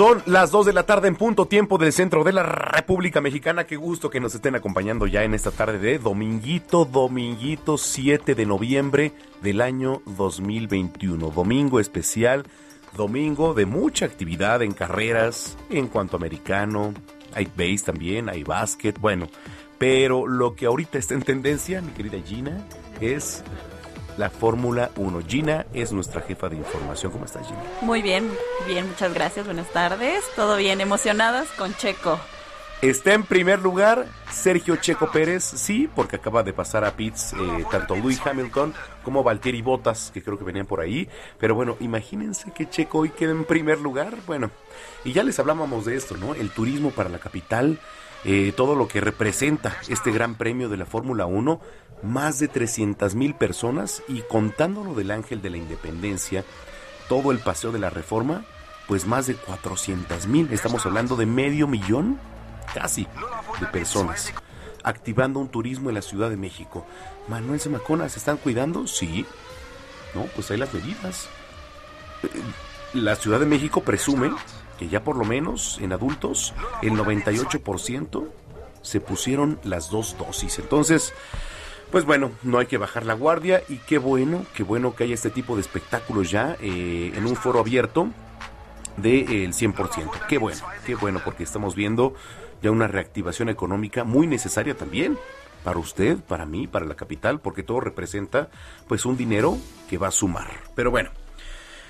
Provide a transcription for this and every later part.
Son las 2 de la tarde en punto tiempo del centro de la República Mexicana. Qué gusto que nos estén acompañando ya en esta tarde de dominguito, dominguito 7 de noviembre del año 2021. Domingo especial, domingo de mucha actividad en carreras, en cuanto americano. Hay base también, hay básquet, bueno. Pero lo que ahorita está en tendencia, mi querida Gina, es la Fórmula 1. Gina es nuestra jefa de información. ¿Cómo estás, Gina? Muy bien, bien, muchas gracias. Buenas tardes. Todo bien, emocionadas con Checo. Está en primer lugar Sergio Checo Pérez, sí, porque acaba de pasar a pits eh, tanto Lewis Hamilton como Valtteri Bottas, que creo que venían por ahí. Pero bueno, imagínense que Checo hoy queda en primer lugar. Bueno, y ya les hablábamos de esto, ¿no? El turismo para la capital, eh, todo lo que representa este gran premio de la Fórmula 1 más de 300 mil personas y contándolo del Ángel de la Independencia, todo el paseo de la Reforma, pues más de 400 mil, estamos hablando de medio millón, casi, de personas, activando un turismo en la Ciudad de México. Manuel Zamacona, ¿se están cuidando? Sí. No, pues hay las medidas. Eh, la Ciudad de México presume que ya por lo menos en adultos el 98% se pusieron las dos dosis. Entonces, pues bueno, no hay que bajar la guardia y qué bueno, qué bueno que haya este tipo de espectáculos ya eh, en un foro abierto del de, 100%. Qué bueno, qué bueno, porque estamos viendo ya una reactivación económica muy necesaria también para usted, para mí, para la capital, porque todo representa pues un dinero que va a sumar. Pero bueno,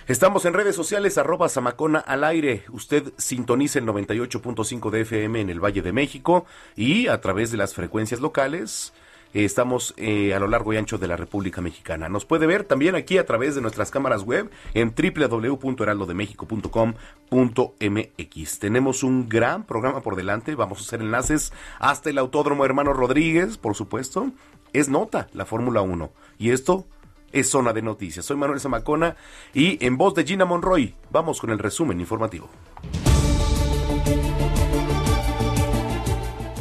Estamos en redes sociales, arroba Samacona al aire. Usted sintoniza el 98.5 de FM en el Valle de México y a través de las frecuencias locales Estamos eh, a lo largo y ancho de la República Mexicana. Nos puede ver también aquí a través de nuestras cámaras web en www.heraldodemexico.com.mx. Tenemos un gran programa por delante. Vamos a hacer enlaces hasta el Autódromo Hermano Rodríguez, por supuesto. Es nota la Fórmula 1. Y esto es Zona de Noticias. Soy Manuel Zamacona y en voz de Gina Monroy vamos con el resumen informativo.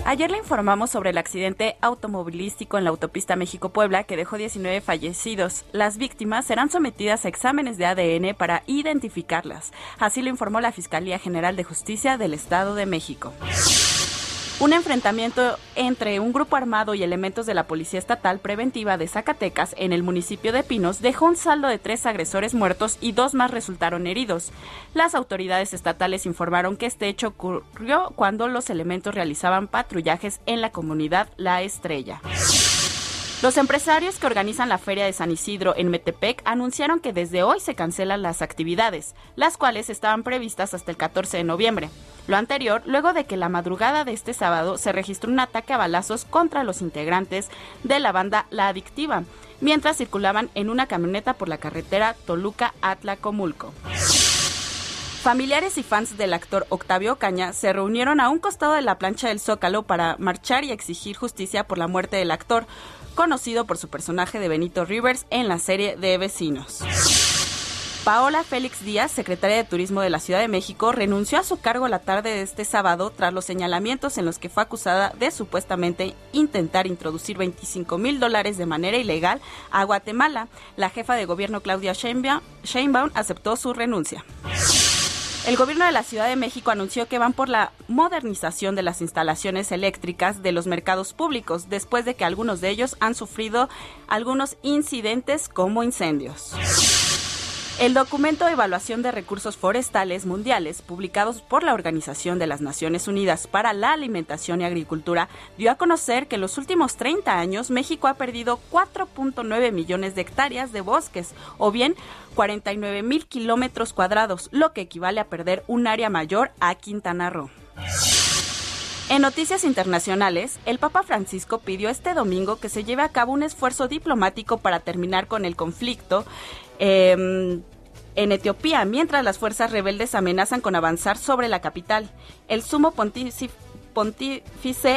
Ayer le informamos sobre el accidente automovilístico en la autopista México-Puebla que dejó 19 fallecidos. Las víctimas serán sometidas a exámenes de ADN para identificarlas. Así lo informó la Fiscalía General de Justicia del Estado de México. Un enfrentamiento entre un grupo armado y elementos de la Policía Estatal Preventiva de Zacatecas en el municipio de Pinos dejó un saldo de tres agresores muertos y dos más resultaron heridos. Las autoridades estatales informaron que este hecho ocurrió cuando los elementos realizaban patrullajes en la comunidad La Estrella. Los empresarios que organizan la Feria de San Isidro en Metepec anunciaron que desde hoy se cancelan las actividades, las cuales estaban previstas hasta el 14 de noviembre. Lo anterior, luego de que la madrugada de este sábado se registró un ataque a balazos contra los integrantes de la banda La Adictiva, mientras circulaban en una camioneta por la carretera Toluca-Atlacomulco. Familiares y fans del actor Octavio Caña se reunieron a un costado de la plancha del Zócalo para marchar y exigir justicia por la muerte del actor, conocido por su personaje de Benito Rivers en la serie de Vecinos. Paola Félix Díaz, secretaria de Turismo de la Ciudad de México, renunció a su cargo la tarde de este sábado tras los señalamientos en los que fue acusada de supuestamente intentar introducir 25 mil dólares de manera ilegal a Guatemala. La jefa de gobierno Claudia Sheinbaum aceptó su renuncia. El gobierno de la Ciudad de México anunció que van por la modernización de las instalaciones eléctricas de los mercados públicos después de que algunos de ellos han sufrido algunos incidentes como incendios. El documento de evaluación de recursos forestales mundiales, publicados por la Organización de las Naciones Unidas para la Alimentación y Agricultura, dio a conocer que en los últimos 30 años México ha perdido 4.9 millones de hectáreas de bosques, o bien 49 mil kilómetros cuadrados, lo que equivale a perder un área mayor a Quintana Roo. En noticias internacionales, el Papa Francisco pidió este domingo que se lleve a cabo un esfuerzo diplomático para terminar con el conflicto em, en Etiopía, mientras las fuerzas rebeldes amenazan con avanzar sobre la capital. El sumo pontífice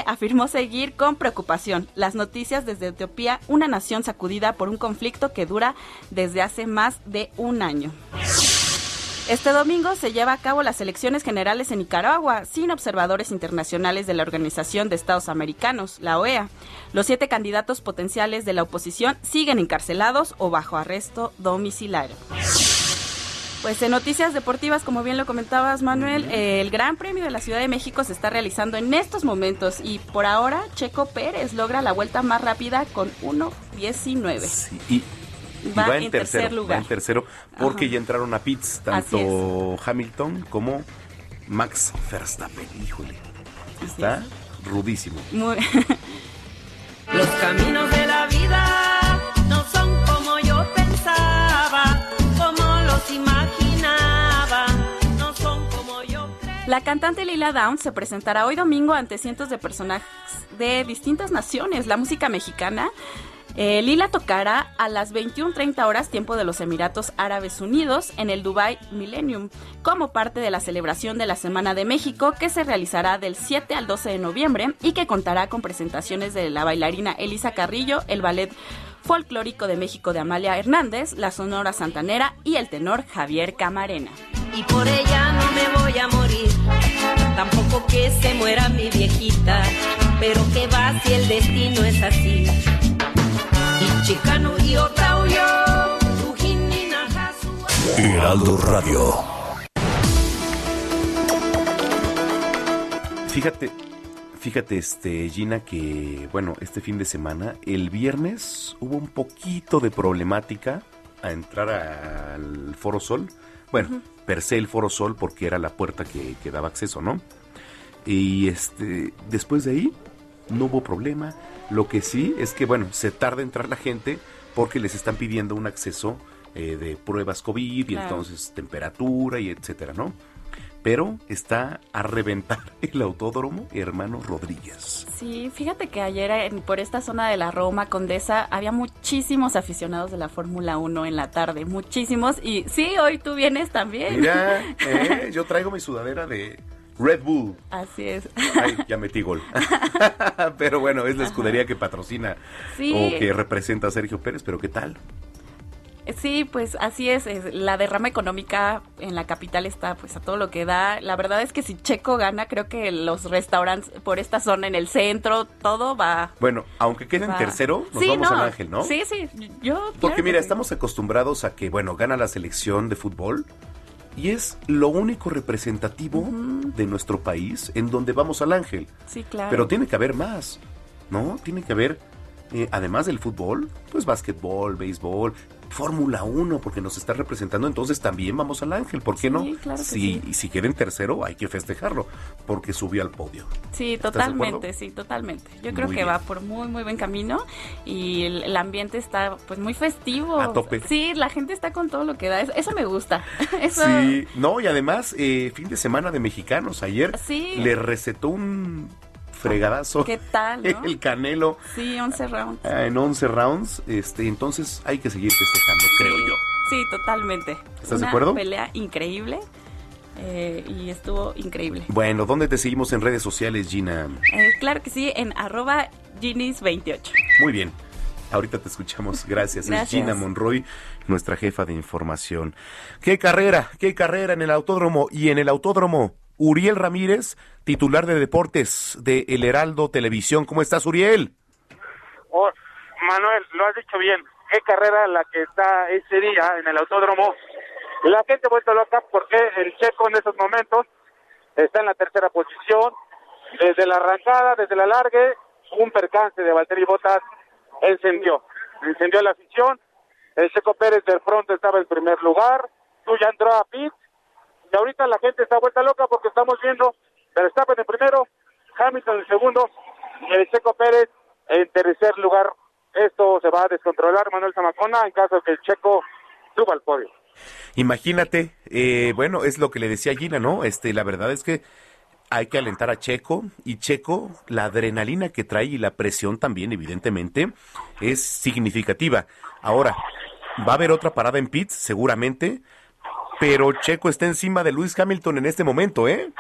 afirmó seguir con preocupación las noticias desde Etiopía, una nación sacudida por un conflicto que dura desde hace más de un año. Este domingo se lleva a cabo las elecciones generales en Nicaragua, sin observadores internacionales de la Organización de Estados Americanos, la OEA. Los siete candidatos potenciales de la oposición siguen encarcelados o bajo arresto domiciliario. Pues en noticias deportivas, como bien lo comentabas, Manuel, el Gran Premio de la Ciudad de México se está realizando en estos momentos y por ahora Checo Pérez logra la vuelta más rápida con 1.19. Sí, va, en, tercer lugar. Va en tercero porque ya entraron a pits tanto Hamilton como Max Verstappen. Híjole, está rudísimo. Los caminos de la vida no son como yo pensaba, como los imaginaba, no son como yo creía. La cantante Lila Downs se presentará hoy domingo ante cientos de personajes de distintas naciones. La música mexicana eh, Lila tocará a las 21.30 horas tiempo de los Emiratos Árabes Unidos en el Dubai Millennium como parte de la celebración de la Semana de México que se realizará del 7 al 12 de noviembre y que contará con presentaciones de la bailarina Elisa Carrillo, el ballet folclórico de México de Amalia Hernández, la Sonora Santanera y el tenor Javier Camarena. Y por ella no me voy a morir, tampoco que se muera mi viejita, pero que va si el destino es así Heraldo Radio. Fíjate, fíjate, este, Gina, que, bueno, este fin de semana, el viernes hubo un poquito de problemática a entrar al Foro Sol. Bueno, per se el Foro Sol porque era la puerta que, que daba acceso, ¿no? Y este, después de ahí, no hubo problema. Lo que sí es que, bueno, se tarda en entrar la gente porque les están pidiendo un acceso eh, de pruebas COVID y entonces temperatura y etcétera, ¿no? Pero está a reventar el autódromo Hermano Rodríguez. Sí, fíjate que ayer por esta zona de la Roma Condesa había muchísimos aficionados de la Fórmula 1 en la tarde, muchísimos. Y sí, hoy tú vienes también. Mira, eh, yo traigo mi sudadera de Red Bull. Así es. Ay, ya metí gol. pero bueno, es la escudería que patrocina o que representa a Sergio Pérez, pero ¿qué tal? Sí, pues así es, La derrama económica en la capital está pues a todo lo que da. La verdad es que si Checo gana, creo que los restaurantes por esta zona en el centro, todo va. Bueno, aunque quede en tercero, nos vamos al Ángel, ¿no? Sí, sí. Yo. Porque mira, estamos acostumbrados a que, bueno, gana la selección de fútbol y es lo único representativo de nuestro país en donde vamos al ángel. Sí, claro. Pero tiene que haber más, ¿no? Tiene que haber, eh, además del fútbol, pues básquetbol, béisbol, Fórmula 1, porque nos está representando, entonces también vamos al Ángel, ¿por qué no? Claro si, sí. si queda en tercero, hay que festejarlo, porque subió al podio. Sí, totalmente, sí, totalmente. Yo creo que va por muy, muy buen camino y el, ambiente está pues muy festivo. A tope. Sí, la gente está con todo lo que da, eso, me gusta. Eso... Sí, no, y además, eh, fin de semana de mexicanos, ayer le recetó un fregadazo. ¿Qué tal? El Canelo. Sí, 11 rounds. Ah, en 11 rounds, este, entonces hay que seguir festejando, creo yo. Sí, totalmente. ¿Estás de acuerdo? Pelea increíble. Eh, y estuvo increíble. Bueno, ¿dónde te seguimos en redes sociales, Gina? Eh, claro que sí, en arroba Ginis28. Muy bien. Ahorita te escuchamos. Gracias. Es Gina Monroy, nuestra jefa de información. ¿Qué carrera? ¿Qué carrera en el autódromo? Y en el autódromo Uriel Ramírez, titular de deportes de El Heraldo Televisión. ¿Cómo estás, Uriel? Oh, Manuel, lo has dicho bien. Qué carrera la que está ese día en el autódromo. La gente vuelta loca porque el checo en esos momentos está en la tercera posición. Desde la arrancada, desde la largue, un percance de Valtteri Bottas encendió. Encendió la afición El Checo Pérez del pronto estaba en primer lugar, tú ya entró a pit, y ahorita la gente está vuelta loca porque estamos viendo Verstappen en primero, Hamilton en segundo, y el Checo Pérez en tercer lugar. Esto se va a descontrolar, Manuel Zamacona, en caso de que el Checo suba al podio. Imagínate, eh, bueno, es lo que le decía Gina, ¿no? Este, la verdad es que hay que alentar a Checo y Checo, la adrenalina que trae y la presión también, evidentemente, es significativa. Ahora, va a haber otra parada en pits, seguramente, pero Checo está encima de Luis Hamilton en este momento, ¿eh?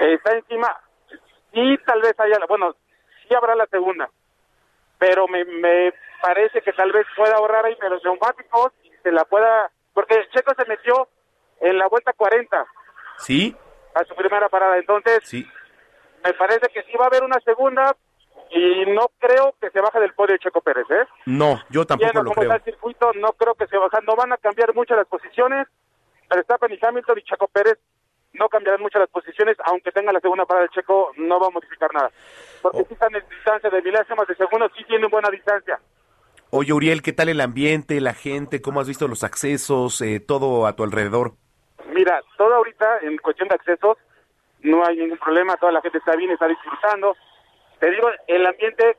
Está encima, y tal vez haya, bueno, sí habrá la segunda, pero me, me parece que tal vez pueda ahorrar ahí de los neumáticos y se la pueda, porque Checo se metió en la vuelta 40 Sí, a su primera parada, entonces sí. me parece que sí va a haber una segunda y no creo que se baje del podio Checo Pérez, ¿eh? No, yo tampoco Viendo lo cómo creo. está el circuito, no creo que se bajan, no van a cambiar mucho las posiciones. Verstappen y Hamilton y Checo Pérez no cambiarán mucho las posiciones, aunque tenga la segunda parada de Checo, no va a modificar nada. Porque Oh. si están en distancia de milésimas de segundo, sí tienen buena distancia. Oye, Uriel, ¿qué tal el ambiente, la gente? ¿Cómo has visto los accesos, eh, todo a tu alrededor? Mira, todo ahorita en cuestión de accesos no hay ningún problema, toda la gente está bien, está disfrutando. Te digo, el ambiente,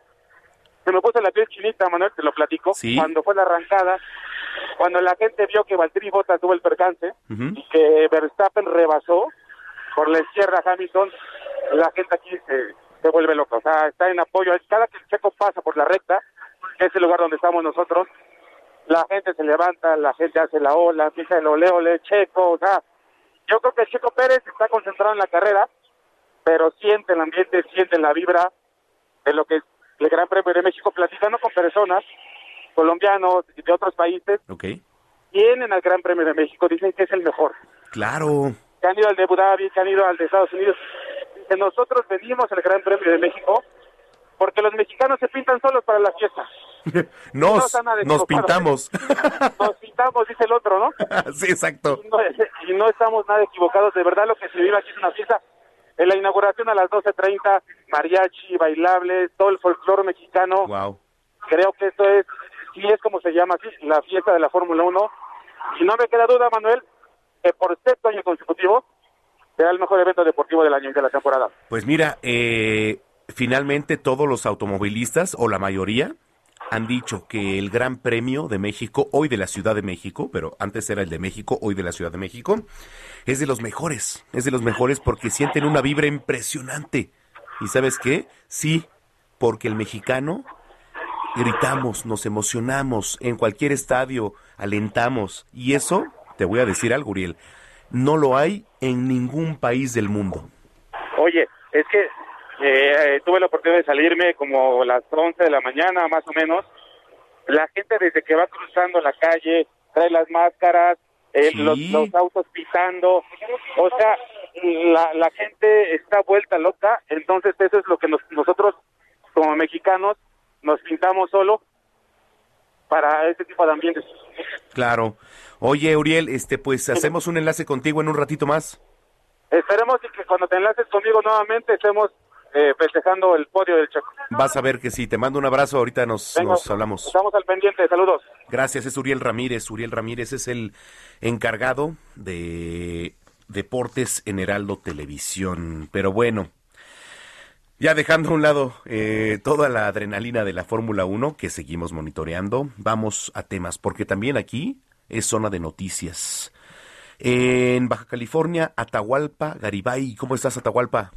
se me puso la piel chinita, Manuel, te lo platico. Sí. Cuando fue la arrancada, cuando la gente vio que Valtteri Bottas tuvo el percance y que Verstappen rebasó por la izquierda a Hamilton, la gente aquí se, se vuelve loca. O sea, está en apoyo. Cada que el Checo pasa por la recta, que es el lugar donde estamos nosotros, la gente se levanta, la gente hace la ola, empieza el ole, ole, Checo, o sea, yo creo que Checo Pérez está concentrado en la carrera, pero siente el ambiente, siente la vibra de lo que es el Gran Premio de México, platicando con personas, colombianos y de otros países, Ok. vienen al Gran Premio de México, dicen que es el mejor, Claro. que han ido al de Abu Dhabi, que han ido al de Estados Unidos, que nosotros venimos al Gran Premio de México porque los mexicanos se pintan solos para la fiesta. No Nos, nos pintamos. Nos pintamos, dice el otro, ¿no? sí, exacto. Y no, y no estamos nada equivocados. De verdad, lo que se vive aquí es una fiesta. En la inauguración a las 12.30, mariachi, bailables, todo el folclore mexicano. Wow. Creo que esto es, sí es como se llama así, la fiesta de la Fórmula 1. Y no me queda duda, Manuel, que por sexto año consecutivo será el mejor evento deportivo del año y de la temporada. Pues mira, eh, finalmente todos los automovilistas, o la mayoría, han dicho que el Gran Premio de México, hoy de la Ciudad de México, pero antes era el de México, hoy de la Ciudad de México, es de los mejores, es de los mejores porque sienten una vibra impresionante. ¿Y sabes qué? Sí, porque el mexicano gritamos, nos emocionamos, en cualquier estadio alentamos. Y eso, te voy a decir algo, Uriel, no lo hay en ningún país del mundo. Oye, es que eh, tuve la oportunidad de salirme como las 11 de la mañana, más o menos. La gente desde que va cruzando la calle trae las máscaras, eh, Sí. los, los autos pitando. O sea, la, la gente está vuelta loca. Entonces, eso es lo que nos- nosotros, como mexicanos, nos pintamos solo para este tipo de ambientes. Claro. Oye, Uriel, este, pues hacemos un enlace contigo en un ratito más. Esperemos y que cuando te enlaces conmigo nuevamente estemos eh, festejando el podio del Checo. Vas a ver que sí. Te mando un abrazo. Ahorita nos, Venga, nos hablamos. Estamos al pendiente. Saludos. Gracias. Es Uriel Ramírez. Uriel Ramírez es el encargado de deportes en Heraldo Televisión. Pero bueno, ya dejando a un lado eh, toda la adrenalina de la Fórmula 1 que seguimos monitoreando, vamos a temas, porque también aquí es zona de noticias. En Baja California, Atahualpa, Garibay. ¿Cómo estás, Atahualpa?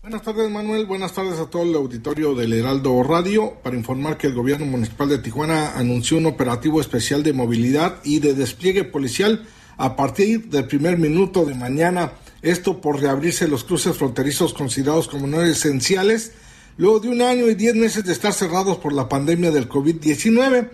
Buenas tardes, Manuel. Buenas tardes a todo el auditorio del Heraldo Radio para informar que el gobierno municipal de Tijuana anunció un operativo especial de movilidad y de despliegue policial a partir del primer minuto de mañana. Esto por reabrirse los cruces fronterizos considerados como no esenciales luego de un año y diez meses de estar cerrados por la pandemia del COVID-19.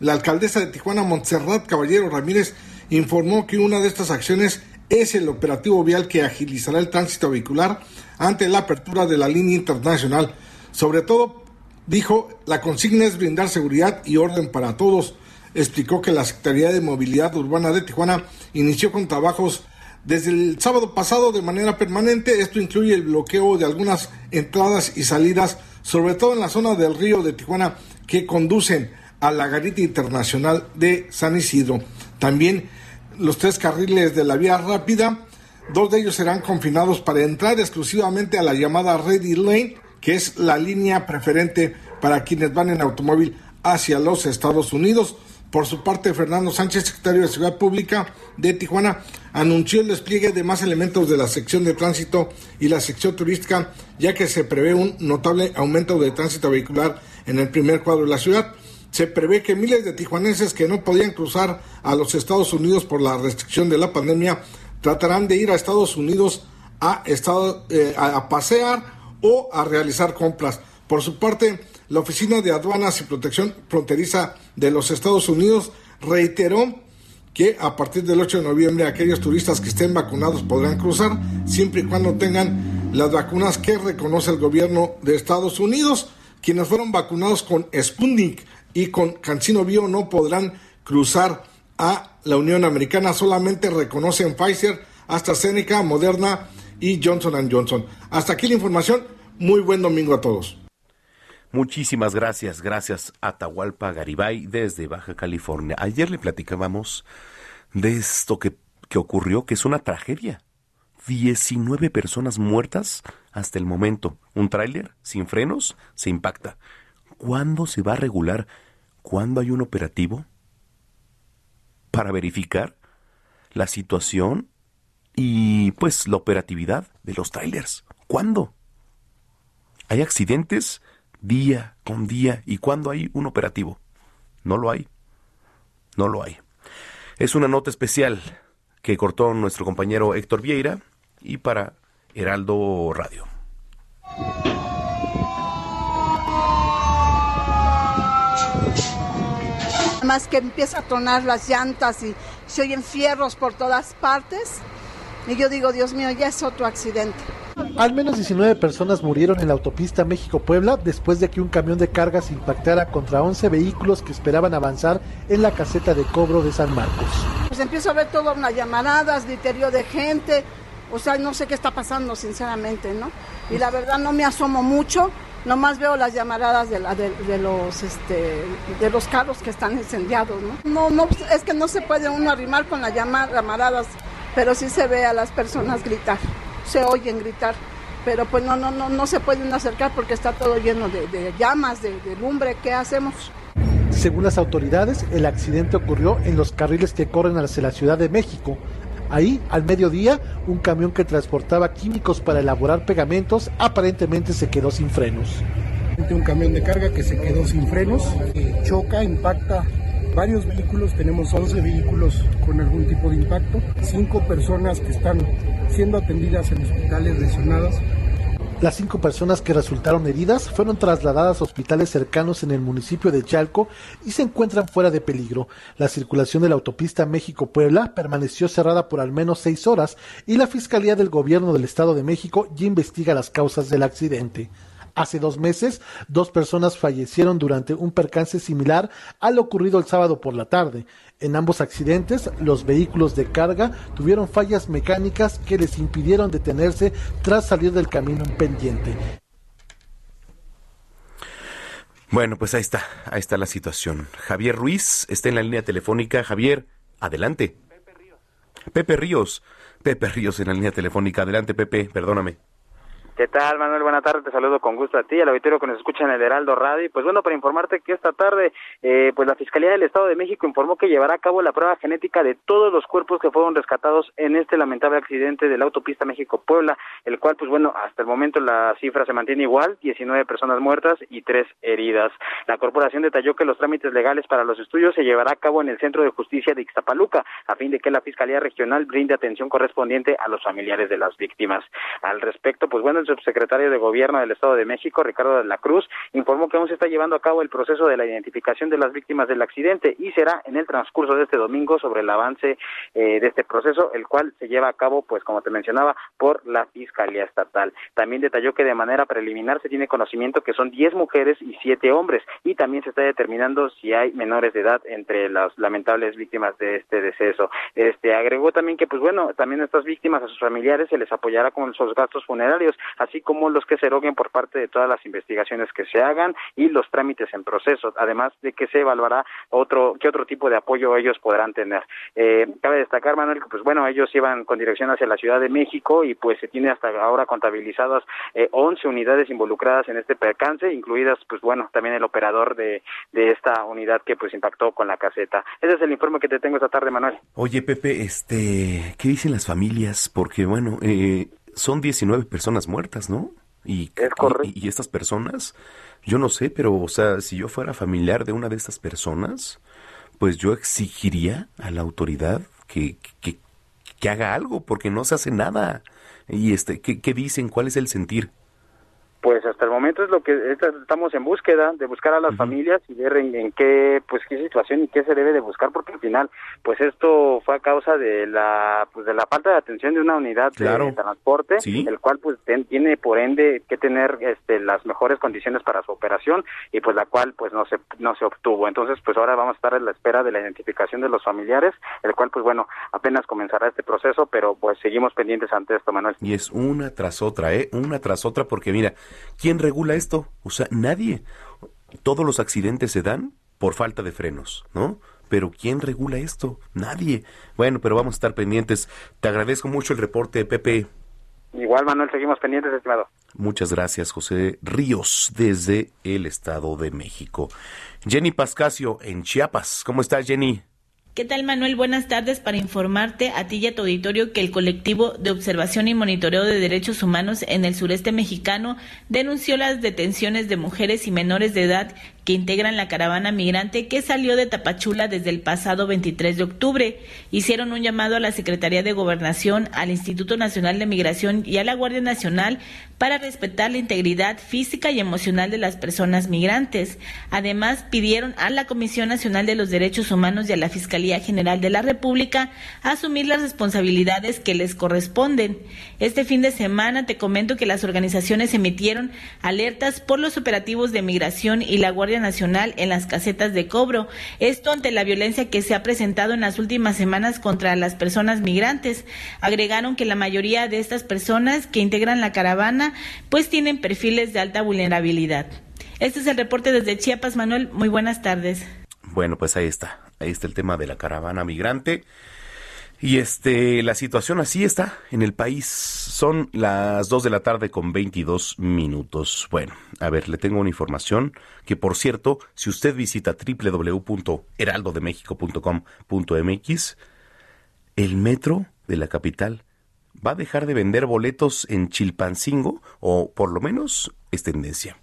La alcaldesa de Tijuana, Montserrat Caballero Ramírez, informó que una de estas acciones es el operativo vial que agilizará el tránsito vehicular ante la apertura de la línea internacional. Sobre todo, dijo, la consigna es brindar seguridad y orden para todos. Explicó que la Secretaría de Movilidad Urbana de Tijuana inició con trabajos desde el sábado pasado de manera permanente. Esto incluye el bloqueo de algunas entradas y salidas, sobre todo en la zona del río de Tijuana, que conducen a la Garita Internacional de San Isidro. También los tres carriles de la vía rápida, dos de ellos serán confinados para entrar exclusivamente a la llamada Ready Lane, que es la línea preferente para quienes van en automóvil hacia los Estados Unidos. Por su parte, Fernando Sánchez, secretario de Ciudad Pública de Tijuana, anunció el despliegue de más elementos de la sección de tránsito y la sección turística, ya que se prevé un notable aumento de tránsito vehicular en el primer cuadro de la ciudad. Se prevé que miles de tijuanenses que no podían cruzar a los Estados Unidos por la restricción de la pandemia tratarán de ir a Estados Unidos a, estado, eh, a pasear o a realizar compras. Por su parte, la Oficina de Aduanas y Protección Fronteriza de los Estados Unidos reiteró que a partir del 8 de noviembre aquellos turistas que estén vacunados podrán cruzar siempre y cuando tengan las vacunas que reconoce el gobierno de Estados Unidos. Quienes fueron vacunados con Sputnik y con Cancino Bio no podrán cruzar a la Unión Americana, solamente reconocen Pfizer, AstraZeneca, Moderna y Johnson Johnson. Hasta aquí la información. Muy buen domingo a todos. Muchísimas gracias, gracias Atahualpa Garibay desde Baja California. Ayer le platicábamos de esto que, que ocurrió, que es una tragedia. 19 personas muertas hasta el momento. Un tráiler sin frenos se impacta. ¿Cuándo se va a regular? ¿Cuándo hay un operativo? Para verificar la situación y pues la operatividad de los trailers. ¿Cuándo? Hay accidentes día con día y cuando hay un operativo. No lo hay. No lo hay. Es una nota especial que cortó nuestro compañero Héctor Vieira y para Heraldo Radio. Más que empieza a tronar las llantas y se oyen fierros por todas partes. Y yo digo, Dios mío, ya es otro accidente. Al menos 19 personas murieron en la autopista México-Puebla después de que un camión de cargas impactara contra 11 vehículos que esperaban avanzar en la caseta de cobro de San Marcos. Pues empiezo a ver todas unas llamaradas, griterío de gente, o sea, no sé qué está pasando, sinceramente, ¿no? Y la verdad no me asomo mucho, nomás veo las llamaradas de, la, de, de los este, de los carros que están incendiados, ¿no? No, no, es que no se puede uno arrimar con las llamaradas, pero sí se ve a las personas gritar se oyen gritar, pero pues no, no, no, no se pueden acercar porque está todo lleno de, de llamas, de, de lumbre, ¿qué hacemos? Según las autoridades, el accidente ocurrió en los carriles que corren hacia la Ciudad de México. Ahí, al mediodía, un camión que transportaba químicos para elaborar pegamentos aparentemente se quedó sin frenos. Un camión de carga que se quedó sin frenos, que choca, impacta varios vehículos, tenemos 11 vehículos con algún tipo de impacto, cinco personas que están siendo atendidas en hospitales lesionadas. Las cinco personas que resultaron heridas fueron trasladadas a hospitales cercanos en el municipio de Chalco y se encuentran fuera de peligro. La circulación de la autopista México-Puebla permaneció cerrada por al menos seis horas y la Fiscalía del Gobierno del Estado de México ya investiga las causas del accidente. Hace dos meses, dos personas fallecieron durante un percance similar al ocurrido el sábado por la tarde. En ambos accidentes, los vehículos de carga tuvieron fallas mecánicas que les impidieron detenerse tras salir del camino en pendiente. Bueno, pues ahí está, ahí está la situación. Javier Ruiz está en la línea telefónica. Javier, adelante. Pepe Ríos. Pepe Ríos. Pepe Ríos en la línea telefónica. Adelante, Pepe, perdóname. ¿Qué tal, Manuel? Buenas tardes, te saludo con gusto a ti, al auditorio que nos escucha en el Heraldo Radio. Y pues bueno, para informarte que esta tarde, eh, pues la Fiscalía del Estado de México informó que llevará a cabo la prueba genética de todos los cuerpos que fueron rescatados en este lamentable accidente de la autopista México-Puebla, el cual, pues bueno, hasta el momento la cifra se mantiene igual, 19 personas muertas y 3 heridas. La corporación detalló que los trámites legales para los estudios se llevará a cabo en el Centro de Justicia de Ixtapaluca, a fin de que la Fiscalía Regional brinde atención correspondiente a los familiares de las víctimas. Al respecto, pues bueno, el subsecretario de Gobierno del Estado de México, Ricardo de la Cruz, informó que aún se está llevando a cabo el proceso de la identificación de las víctimas del accidente y será en el transcurso de este domingo sobre el avance eh, de este proceso, el cual se lleva a cabo, pues como te mencionaba, por la Fiscalía Estatal. También detalló que de manera preliminar se tiene conocimiento que son 10 mujeres y 7 hombres y también se está determinando si hay menores de edad entre las lamentables víctimas de este deceso. Este agregó también que, pues bueno, también a estas víctimas, a sus familiares, se les apoyará con sus gastos funerarios, así como los que se eroguen por parte de todas las investigaciones que se hagan y los trámites en proceso, además de que se evaluará otro qué otro tipo de apoyo ellos podrán tener. Eh, cabe destacar, Manuel, que pues bueno, ellos iban con dirección hacia la Ciudad de México y pues se tiene hasta ahora contabilizadas eh, 11 unidades involucradas en este percance, incluidas pues bueno, también el operador de, de esta unidad que pues impactó con la caseta. Ese es el informe que te tengo esta tarde, Manuel. Oye, Pepe, este, ¿qué dicen las familias? Porque bueno, eh, son 19 personas muertas, ¿no? Y, y, y estas personas, yo no sé, pero o sea, si yo fuera familiar de una de estas personas, pues yo exigiría a la autoridad que, que, que haga algo, porque no se hace nada. Y este, ¿qué, qué dicen? ¿Cuál es el sentir? Pues hasta el momento es lo que estamos en búsqueda de buscar a las familias y ver en, en, qué pues qué situación y qué se debe de buscar porque al final pues esto fue a causa de la pues de la falta de atención de una unidad claro. de transporte Sí. el cual pues ten, tiene por ende que tener este las mejores condiciones para su operación y pues la cual pues no se no se obtuvo entonces pues ahora vamos a estar en la espera de la identificación de los familiares el cual pues bueno apenas comenzará este proceso pero pues seguimos pendientes ante esto Manuel Y es una tras otra, ¿eh? Una tras otra, porque mira, ¿quién regula esto? O sea, nadie. Todos los accidentes se dan por falta de frenos, ¿no? Pero ¿quién regula esto? Nadie. Bueno, pero vamos a estar pendientes. Te agradezco mucho el reporte, Pepe. igual Manuel seguimos pendientes estimado Muchas gracias, José Ríos, desde el Estado de México. Jenny Pascasio, en Chiapas. ¿Cómo estás, Jenny? ¿Qué tal Manuel? Buenas tardes para informarte a ti y a tu auditorio que el colectivo de observación y monitoreo de derechos humanos en el sureste mexicano denunció las detenciones de mujeres y menores de edad que integran la caravana migrante que salió de Tapachula desde el pasado 23 de octubre. Hicieron un llamado a la Secretaría de Gobernación, al Instituto Nacional de Migración y a la Guardia Nacional para respetar la integridad física y emocional de las personas migrantes. Además, pidieron a la Comisión Nacional de los Derechos Humanos y a la Fiscalía General de la República asumir las responsabilidades que les corresponden. Este fin de semana te comento que las organizaciones emitieron alertas por los operativos de migración y la Guardia Nacional en las casetas de cobro. Esto ante la violencia que se ha presentado en las últimas semanas contra las personas migrantes. Agregaron que la mayoría de estas personas que integran la caravana pues tienen perfiles de alta vulnerabilidad. Este es el reporte desde Chiapas, Manuel. Muy buenas tardes. Bueno, pues ahí está. Ahí está el tema de la caravana migrante. Y este, la situación así está en el país. Son las 2 de la tarde con 22 minutos. Bueno, a ver, le tengo una información que, por cierto, si usted visita www.heraldodemexico.com.mx, el metro de la capital va a dejar de vender boletos en Chilpancingo, o por lo menos es tendencia.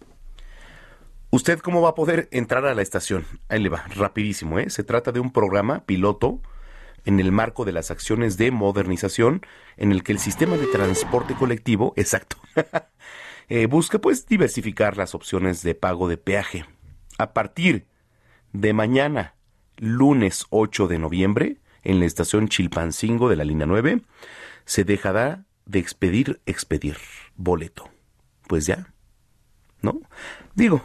¿Usted cómo va a poder entrar a la estación? Ahí le va, rapidísimo, ¿eh? Se trata de un programa piloto en el marco de las acciones de modernización en el que el sistema de transporte colectivo, exacto, eh, busca pues diversificar las opciones de pago de peaje. A partir de mañana, lunes 8 de noviembre, en la estación Chilpancingo de la línea 9, se dejará de expedir, expedir boleto. Pues ya, ¿no? Digo,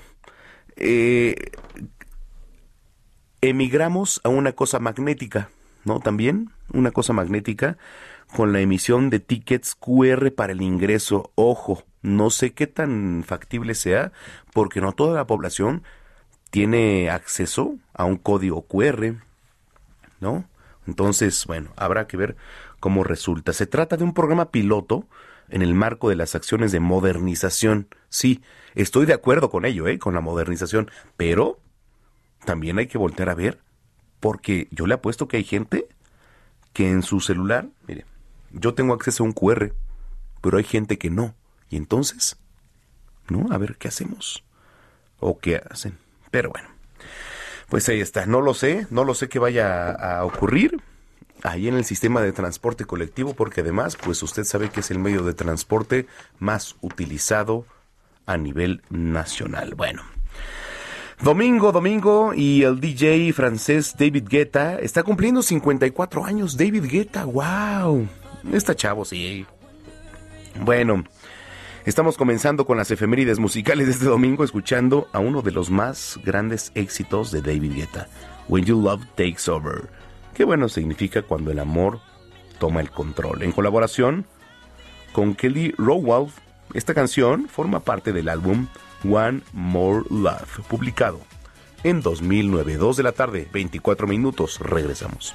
eh, emigramos a una cosa magnética, ¿no? También una cosa magnética con la emisión de tickets QR para el ingreso. Ojo, no sé qué tan factible sea, porque no toda la población tiene acceso a un código QR, ¿no? Entonces, bueno, habrá que ver cómo resulta. Se trata de un programa piloto en el marco de las acciones de modernización. Sí, estoy de acuerdo con ello, ¿eh? con la modernización, pero también hay que voltear a ver, porque yo le apuesto que hay gente que en su celular, mire, yo tengo acceso a un QR, pero hay gente que no. Y entonces, ¿no? A ver qué hacemos. O qué hacen. Pero bueno, pues ahí está. No lo sé, no lo sé qué vaya a, ocurrir ahí en el sistema de transporte colectivo, porque además, pues usted sabe que es el medio de transporte más utilizado a nivel nacional. Bueno. Domingo, domingo, y el DJ francés David Guetta está cumpliendo 54 años. David Guetta, wow. Está chavo, sí. Bueno, estamos comenzando con las efemérides musicales de este domingo, escuchando a uno de los más grandes éxitos de David Guetta, When You Love Takes Over. Qué bueno significa cuando el amor toma el control. En colaboración con Kelly Rowald, Esta canción forma parte del álbum One More Love, publicado en 2009, 2 de la tarde, 24 minutos. Regresamos.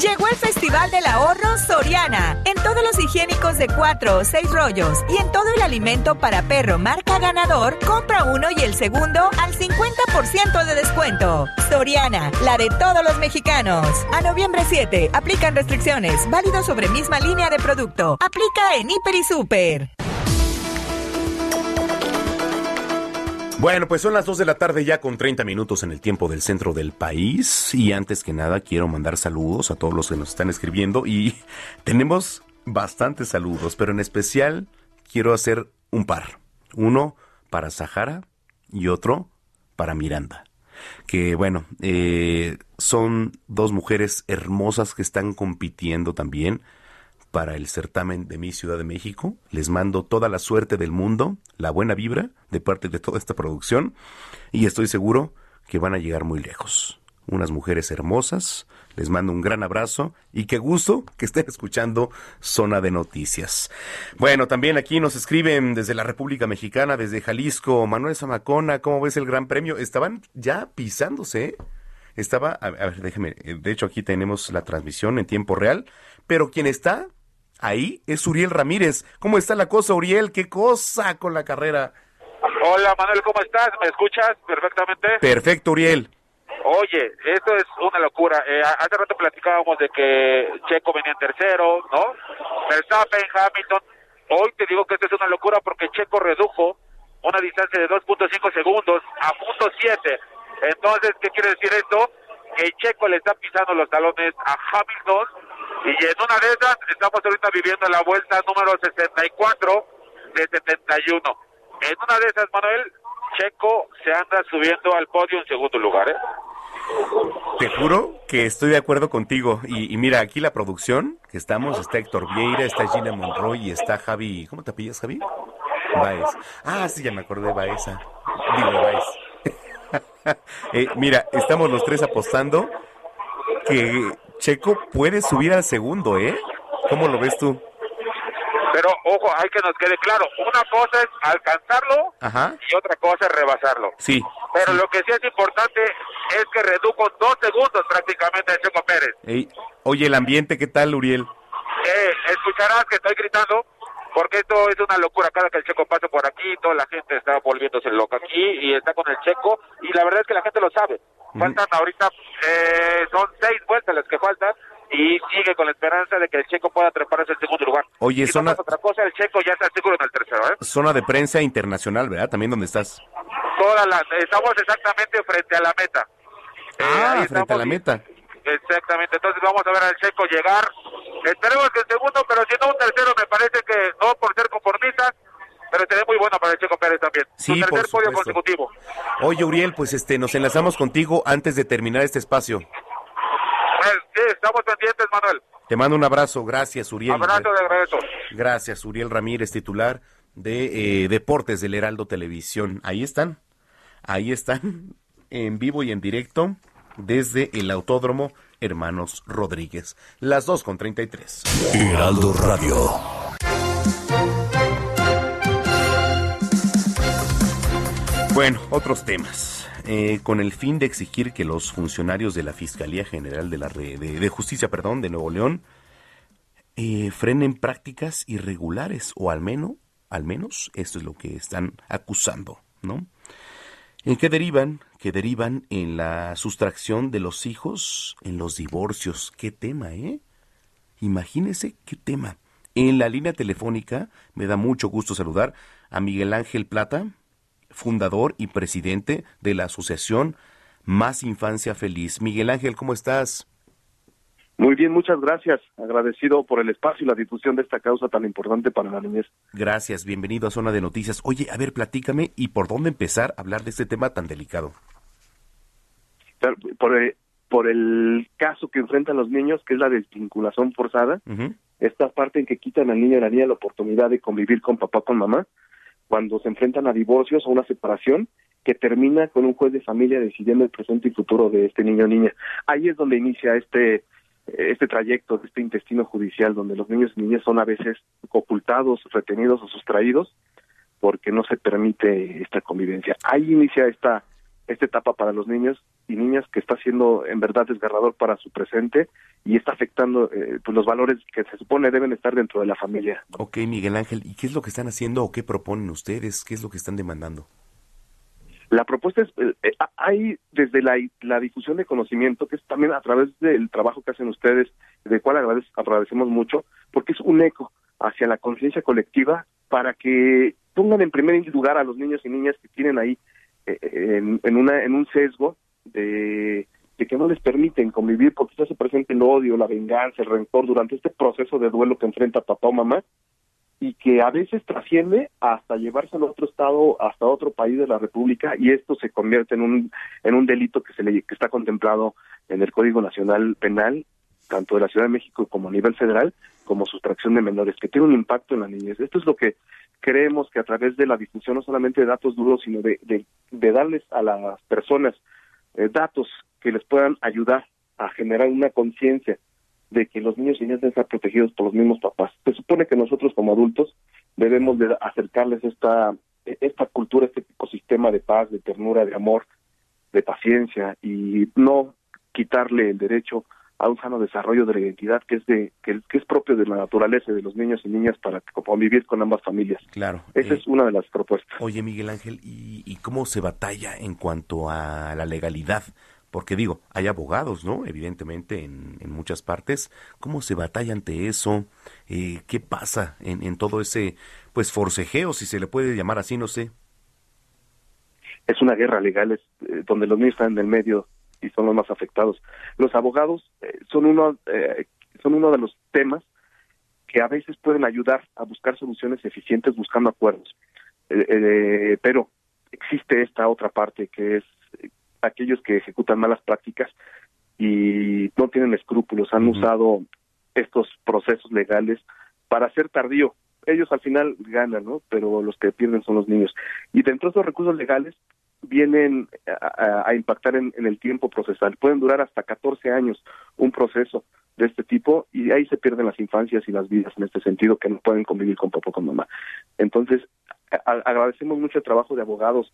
Llegó el Festival del Ahorro Soriana. En todos los higiénicos de 4 o 6 rollos y en todo el alimento para perro marca ganador, compra uno y el segundo al 50% de descuento. Soriana, la de todos los mexicanos. A noviembre 7, aplican restricciones. Válido sobre misma línea de producto. Aplica en Hiper y Super. Bueno, pues son las 2 de la tarde ya con 30 minutos en el tiempo del centro del país y antes que nada quiero mandar saludos a todos los que nos están escribiendo y tenemos bastantes saludos, pero en especial quiero hacer un par. Uno para Sahara y otro para Miranda. Que bueno, eh, son dos mujeres hermosas que están compitiendo también para el certamen de mi Ciudad de México. Les mando toda la suerte del mundo, la buena vibra de parte de toda esta producción y estoy seguro que van a llegar muy lejos. Unas mujeres hermosas, les mando un gran abrazo y qué gusto que estén escuchando Zona de Noticias. Bueno, también aquí nos escriben desde la República Mexicana, desde Jalisco, Manuel Zamacona, ¿cómo ves el Gran Premio? Estaban ya pisándose, ¿eh? Estaba, a ver, déjeme, eh, de hecho aquí tenemos la transmisión en tiempo real, pero quien está ahí es Uriel Ramírez. ¿Cómo está la cosa, Uriel? ¿Qué cosa con la carrera? Hola Manuel, ¿cómo estás? ¿Me escuchas perfectamente? Perfecto, Uriel. Oye, esto es una locura. Eh, hace rato platicábamos de que Checo venía en tercero, ¿no? Verstappen, Hamilton. Hoy te digo que esto es una locura porque Checo redujo una distancia de 2.5 segundos a punto 7. Entonces, ¿qué quiere decir esto? Que Checo le está pisando los talones a Hamilton y en una de esas estamos ahorita viviendo la vuelta número 64 de 71. En una de esas, Manuel, Checo se anda subiendo al podio en segundo lugar, ¿eh? Te juro que estoy de acuerdo contigo. Y, mira, aquí la producción que estamos, está Héctor Vieira, está Gina Monroy y está Javi. ¿Cómo te pillas, Javi? Baez. Ah, sí, ya me acordé, Baeza. Digo, Baez. Eh, mira, estamos los tres apostando que Checo puede subir al segundo, ¿eh? ¿Cómo lo ves tú? Pero ojo, hay que nos quede claro, una cosa es alcanzarlo Ajá. y otra cosa es rebasarlo. Sí. Pero lo que sí es importante es que redujo dos segundos prácticamente a Checo Pérez. Ey, oye, el ambiente, ¿qué tal, Uriel? Eh, escucharás que estoy gritando porque esto es una locura. Cada que el Checo pasa por aquí, toda la gente está volviéndose loca aquí y está con el Checo y la verdad es que la gente lo sabe. Faltan ahorita, eh, son seis vueltas las que faltan y sigue con la esperanza de que el Checo pueda treparse al segundo lugar. Oye, si zona- no pasa otra cosa, el Checo ya está seguro en el tercero, ¿eh? Zona de prensa internacional, ¿verdad? También donde estás. Toda la, estamos exactamente frente a la meta. Eh, Ah, ahí frente a la meta. Exactamente, entonces vamos a ver al Checo llegar. Esperemos que el segundo, pero si no un tercero, me parece que no por ser conformistas, pero sería muy bueno para el Checo Pérez también. Sí, Su tercer por podio consecutivo. Oye, Uriel, pues este, nos enlazamos contigo antes de terminar este espacio. Pues, sí, estamos pendientes, Manuel. Te mando un abrazo, gracias, Uriel. Abrazo de regreso. Gracias, Uriel Ramírez, titular de eh, Deportes del Heraldo Televisión. Ahí están, ahí están, en vivo y en directo, desde el Autódromo Hermanos Rodríguez. Las 2 con 33. Heraldo Radio. Bueno, otros temas. Eh, con el fin de exigir que los funcionarios de la Fiscalía General de, la Re- de, de Justicia perdón, de Nuevo León eh, frenen prácticas irregulares, o al menos, al menos, esto es lo que están acusando, ¿no? ¿En qué derivan? Que derivan en la sustracción de los hijos, en los divorcios. ¿Qué tema, eh? Imagínese qué tema. En la línea telefónica me da mucho gusto saludar a Miguel Ángel Plata, fundador y presidente de la asociación Más Infancia Feliz. Miguel Ángel, ¿cómo estás? Muy bien, muchas gracias. Agradecido por el espacio y la difusión de esta causa tan importante para la niñez. Gracias, bienvenido a Zona de Noticias. Oye, a ver, platícame y por dónde empezar a hablar de este tema tan delicado. Por, eh, por el caso que enfrentan los niños, que es la desvinculación forzada, esta parte en que quitan al niño y a la niña la oportunidad de convivir con papá con mamá, cuando se enfrentan a divorcios o una separación, que termina con un juez de familia decidiendo el presente y futuro de este niño o niña. Ahí es donde inicia este este trayecto de este intestino judicial donde los niños y niñas son a veces ocultados, retenidos o sustraídos porque no se permite esta convivencia. Ahí inicia esta esta etapa para los niños y niñas que está siendo en verdad desgarrador para su presente y está afectando eh, pues los valores que se supone deben estar dentro de la familia. Ok, Miguel Ángel, ¿y qué es lo que están haciendo o qué proponen ustedes? ¿Qué es lo que están demandando? La propuesta es, eh, eh, hay desde la, la difusión de conocimiento, que es también a través del trabajo que hacen ustedes, del cual agradec- agradecemos mucho, porque es un eco hacia la conciencia colectiva para que pongan en primer lugar a los niños y niñas que tienen ahí eh, en, en, una, en un sesgo de, de que no les permiten convivir porque se hace presente el odio, la venganza, el rencor durante este proceso de duelo que enfrenta papá o mamá y que a veces trasciende hasta llevarse a otro estado, hasta otro país de la República y esto se convierte en un en un delito que se le que está contemplado en el Código Nacional Penal tanto de la Ciudad de México como a nivel federal como sustracción de menores que tiene un impacto en la niñez. Esto es lo que creemos que a través de la difusión no solamente de datos duros sino de de, de darles a las personas eh, datos que les puedan ayudar a generar una conciencia de que los niños y niñas deben estar protegidos por los mismos papás. Se supone que nosotros como adultos debemos de acercarles esta esta cultura, este ecosistema de paz, de ternura, de amor, de paciencia y no quitarle el derecho a un sano desarrollo de la identidad que es de que, que es propio de la naturaleza de los niños y niñas para convivir con ambas familias. Claro. Esa eh, es una de las propuestas. Oye, Miguel Ángel, ¿y, y cómo se batalla en cuanto a la legalidad? Porque digo, hay abogados, ¿no? Evidentemente en, muchas partes. ¿Cómo se batalla ante eso? Eh, ¿Qué pasa en, en todo ese, pues, forcejeo, si se le puede llamar así, no sé? es una guerra legal es, eh, donde los niños están en el medio y son los más afectados. Los abogados eh, son uno eh, son uno de los temas que a veces pueden ayudar a buscar soluciones eficientes buscando acuerdos. Pero existe esta otra parte que es aquellos que ejecutan malas prácticas y no tienen escrúpulos, han usado estos procesos legales para ser tardío. Ellos al final ganan, ¿no? Pero los que pierden son los niños. Y dentro de esos recursos legales vienen a, a- impactar en, en el tiempo procesal. Pueden durar hasta 14 años un proceso de este tipo y ahí se pierden las infancias y las vidas en este sentido que no pueden convivir con papá o con mamá. Entonces, a- agradecemos mucho el trabajo de abogados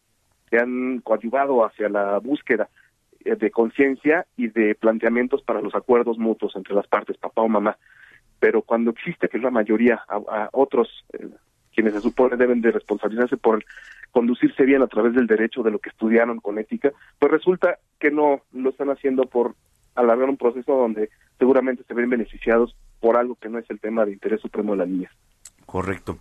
que han coadyuvado hacia la búsqueda eh, de conciencia y de planteamientos para los acuerdos mutuos entre las partes, papá o mamá. Pero cuando existe, que es la mayoría, a, a otros eh, quienes se supone deben de responsabilizarse por conducirse bien a través del derecho de lo que estudiaron con ética, pues resulta que no lo están haciendo por alargar un proceso donde seguramente se ven beneficiados por algo que no es el tema de interés supremo de la niña. Correcto.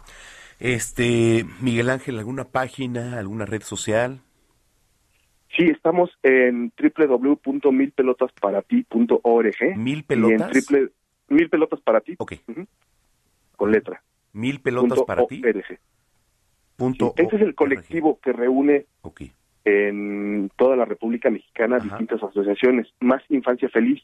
Este, Miguel Ángel, ¿alguna página, alguna red social? Sí, estamos en www.milpelotasparati.org. ¿Mil Y en pelotas? triple, mil pelotas para ti. Ok. Con letra. Mil pelotas Punto para ti. ORG. Punto Este es el colectivo que reúne Ok. en toda la República Mexicana distintas asociaciones. Más Infancia Feliz.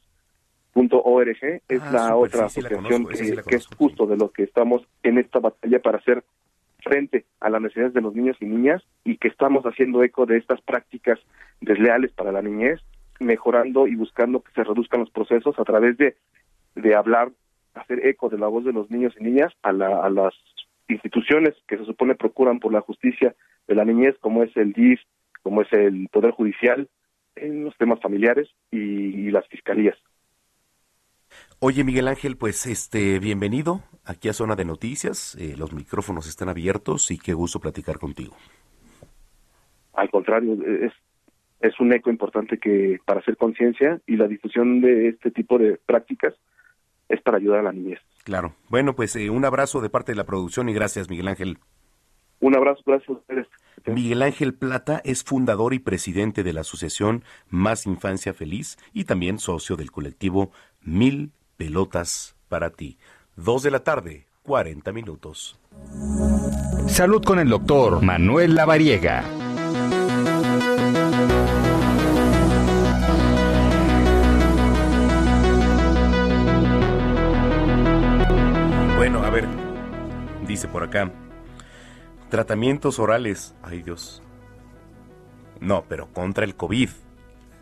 Punto .org es Ah, la otra sí, sí asociación conozco, sí que, que es justo de lo que estamos en esta batalla para hacer frente a las necesidades de los niños y niñas y que estamos haciendo eco de estas prácticas desleales para la niñez, mejorando y buscando que se reduzcan los procesos a través de, de hablar, hacer eco de la voz de los niños y niñas a, la- a las instituciones que se supone procuran por la justicia de la niñez, como es el DIF, como es el Poder Judicial, en los temas familiares y, y las fiscalías. Oye, Miguel Ángel, pues este, bienvenido aquí a Zona de Noticias. Eh, los micrófonos están abiertos y qué gusto platicar contigo. Al contrario, es, es un eco importante que para hacer conciencia y la difusión de este tipo de prácticas es para ayudar a la niñez. Claro. Bueno, pues eh, un abrazo de parte de la producción y gracias, Miguel Ángel. Un abrazo, gracias a ustedes. Miguel Ángel Plata es fundador y presidente de la asociación Más Infancia Feliz y también socio del colectivo Mil Pelotas para ti. Dos de la tarde, 40 minutos. Salud con el doctor Manuel Lavariega. Bueno, a ver, dice por acá, tratamientos orales, ay Dios. No, pero contra el COVID.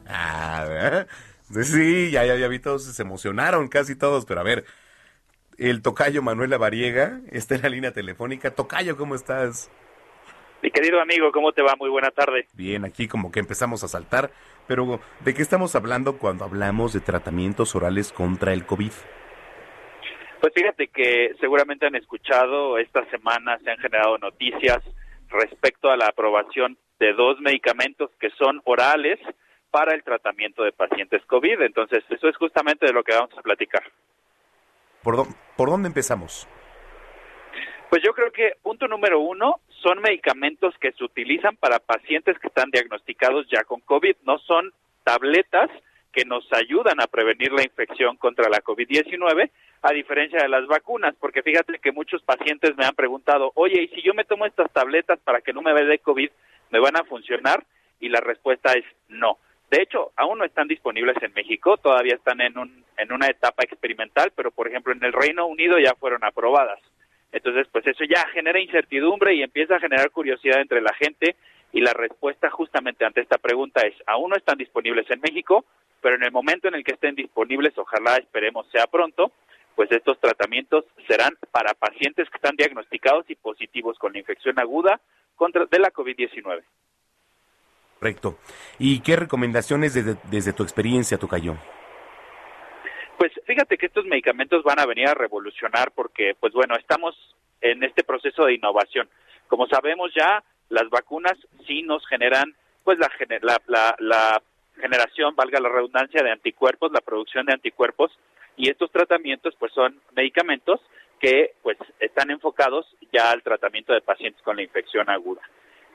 Ah, ¿verdad? sí, ya, ya, ya vi todos, se emocionaron casi todos, pero a ver, el tocayo Manuel Lavariega está en la línea telefónica. Tocayo, ¿cómo estás? Mi querido amigo, ¿cómo te va? Muy buena tarde. Bien, aquí como que empezamos a saltar, pero ¿de qué estamos hablando cuando hablamos de tratamientos orales contra el COVID? Pues fíjate que seguramente han escuchado, esta semana se han generado noticias respecto a la aprobación de dos medicamentos que son orales para el tratamiento de pacientes COVID. Entonces, eso es justamente de lo que vamos a platicar. ¿Por, dó- por dónde empezamos? Pues yo creo que punto número uno son medicamentos que se utilizan para pacientes que están diagnosticados ya con COVID. No son tabletas que nos ayudan a prevenir la infección contra la COVID-19, a diferencia de las vacunas, porque fíjate que muchos pacientes me han preguntado, oye, ¿y si yo me tomo estas tabletas para que no me dé COVID, me van a funcionar? Y la respuesta es no. De hecho, aún no están disponibles en México, todavía están en, un, en una etapa experimental, pero por ejemplo en el Reino Unido ya fueron aprobadas. Entonces, pues eso ya genera incertidumbre y empieza a generar curiosidad entre la gente y la respuesta justamente ante esta pregunta es, aún no están disponibles en México, pero en el momento en el que estén disponibles, ojalá esperemos sea pronto, pues estos tratamientos serán para pacientes que están diagnosticados y positivos con la infección aguda contra de la COVID-19. Correcto. ¿Y qué recomendaciones desde, desde tu experiencia, Tocayo? Pues fíjate que estos medicamentos van a venir a revolucionar porque, pues bueno, estamos en este proceso de innovación. Como sabemos ya, las vacunas sí nos generan, pues la, la, la generación, valga la redundancia, de anticuerpos, la producción de anticuerpos, y estos tratamientos, pues son medicamentos que, pues, están enfocados ya al tratamiento de pacientes con la infección aguda.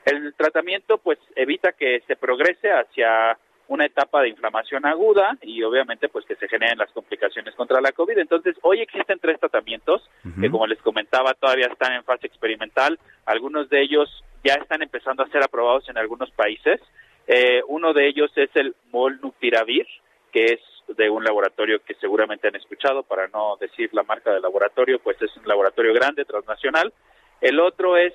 El tratamiento, pues, evita que se progrese hacia una etapa de inflamación aguda y obviamente pues que se generen las complicaciones contra la COVID. Entonces, hoy existen tres tratamientos que como les comentaba todavía están en fase experimental. Algunos de ellos ya están empezando a ser aprobados en algunos países. Eh, uno de ellos es el Molnupiravir, que es de un laboratorio que seguramente han escuchado, para no decir la marca del laboratorio, pues es un laboratorio grande, transnacional. El otro es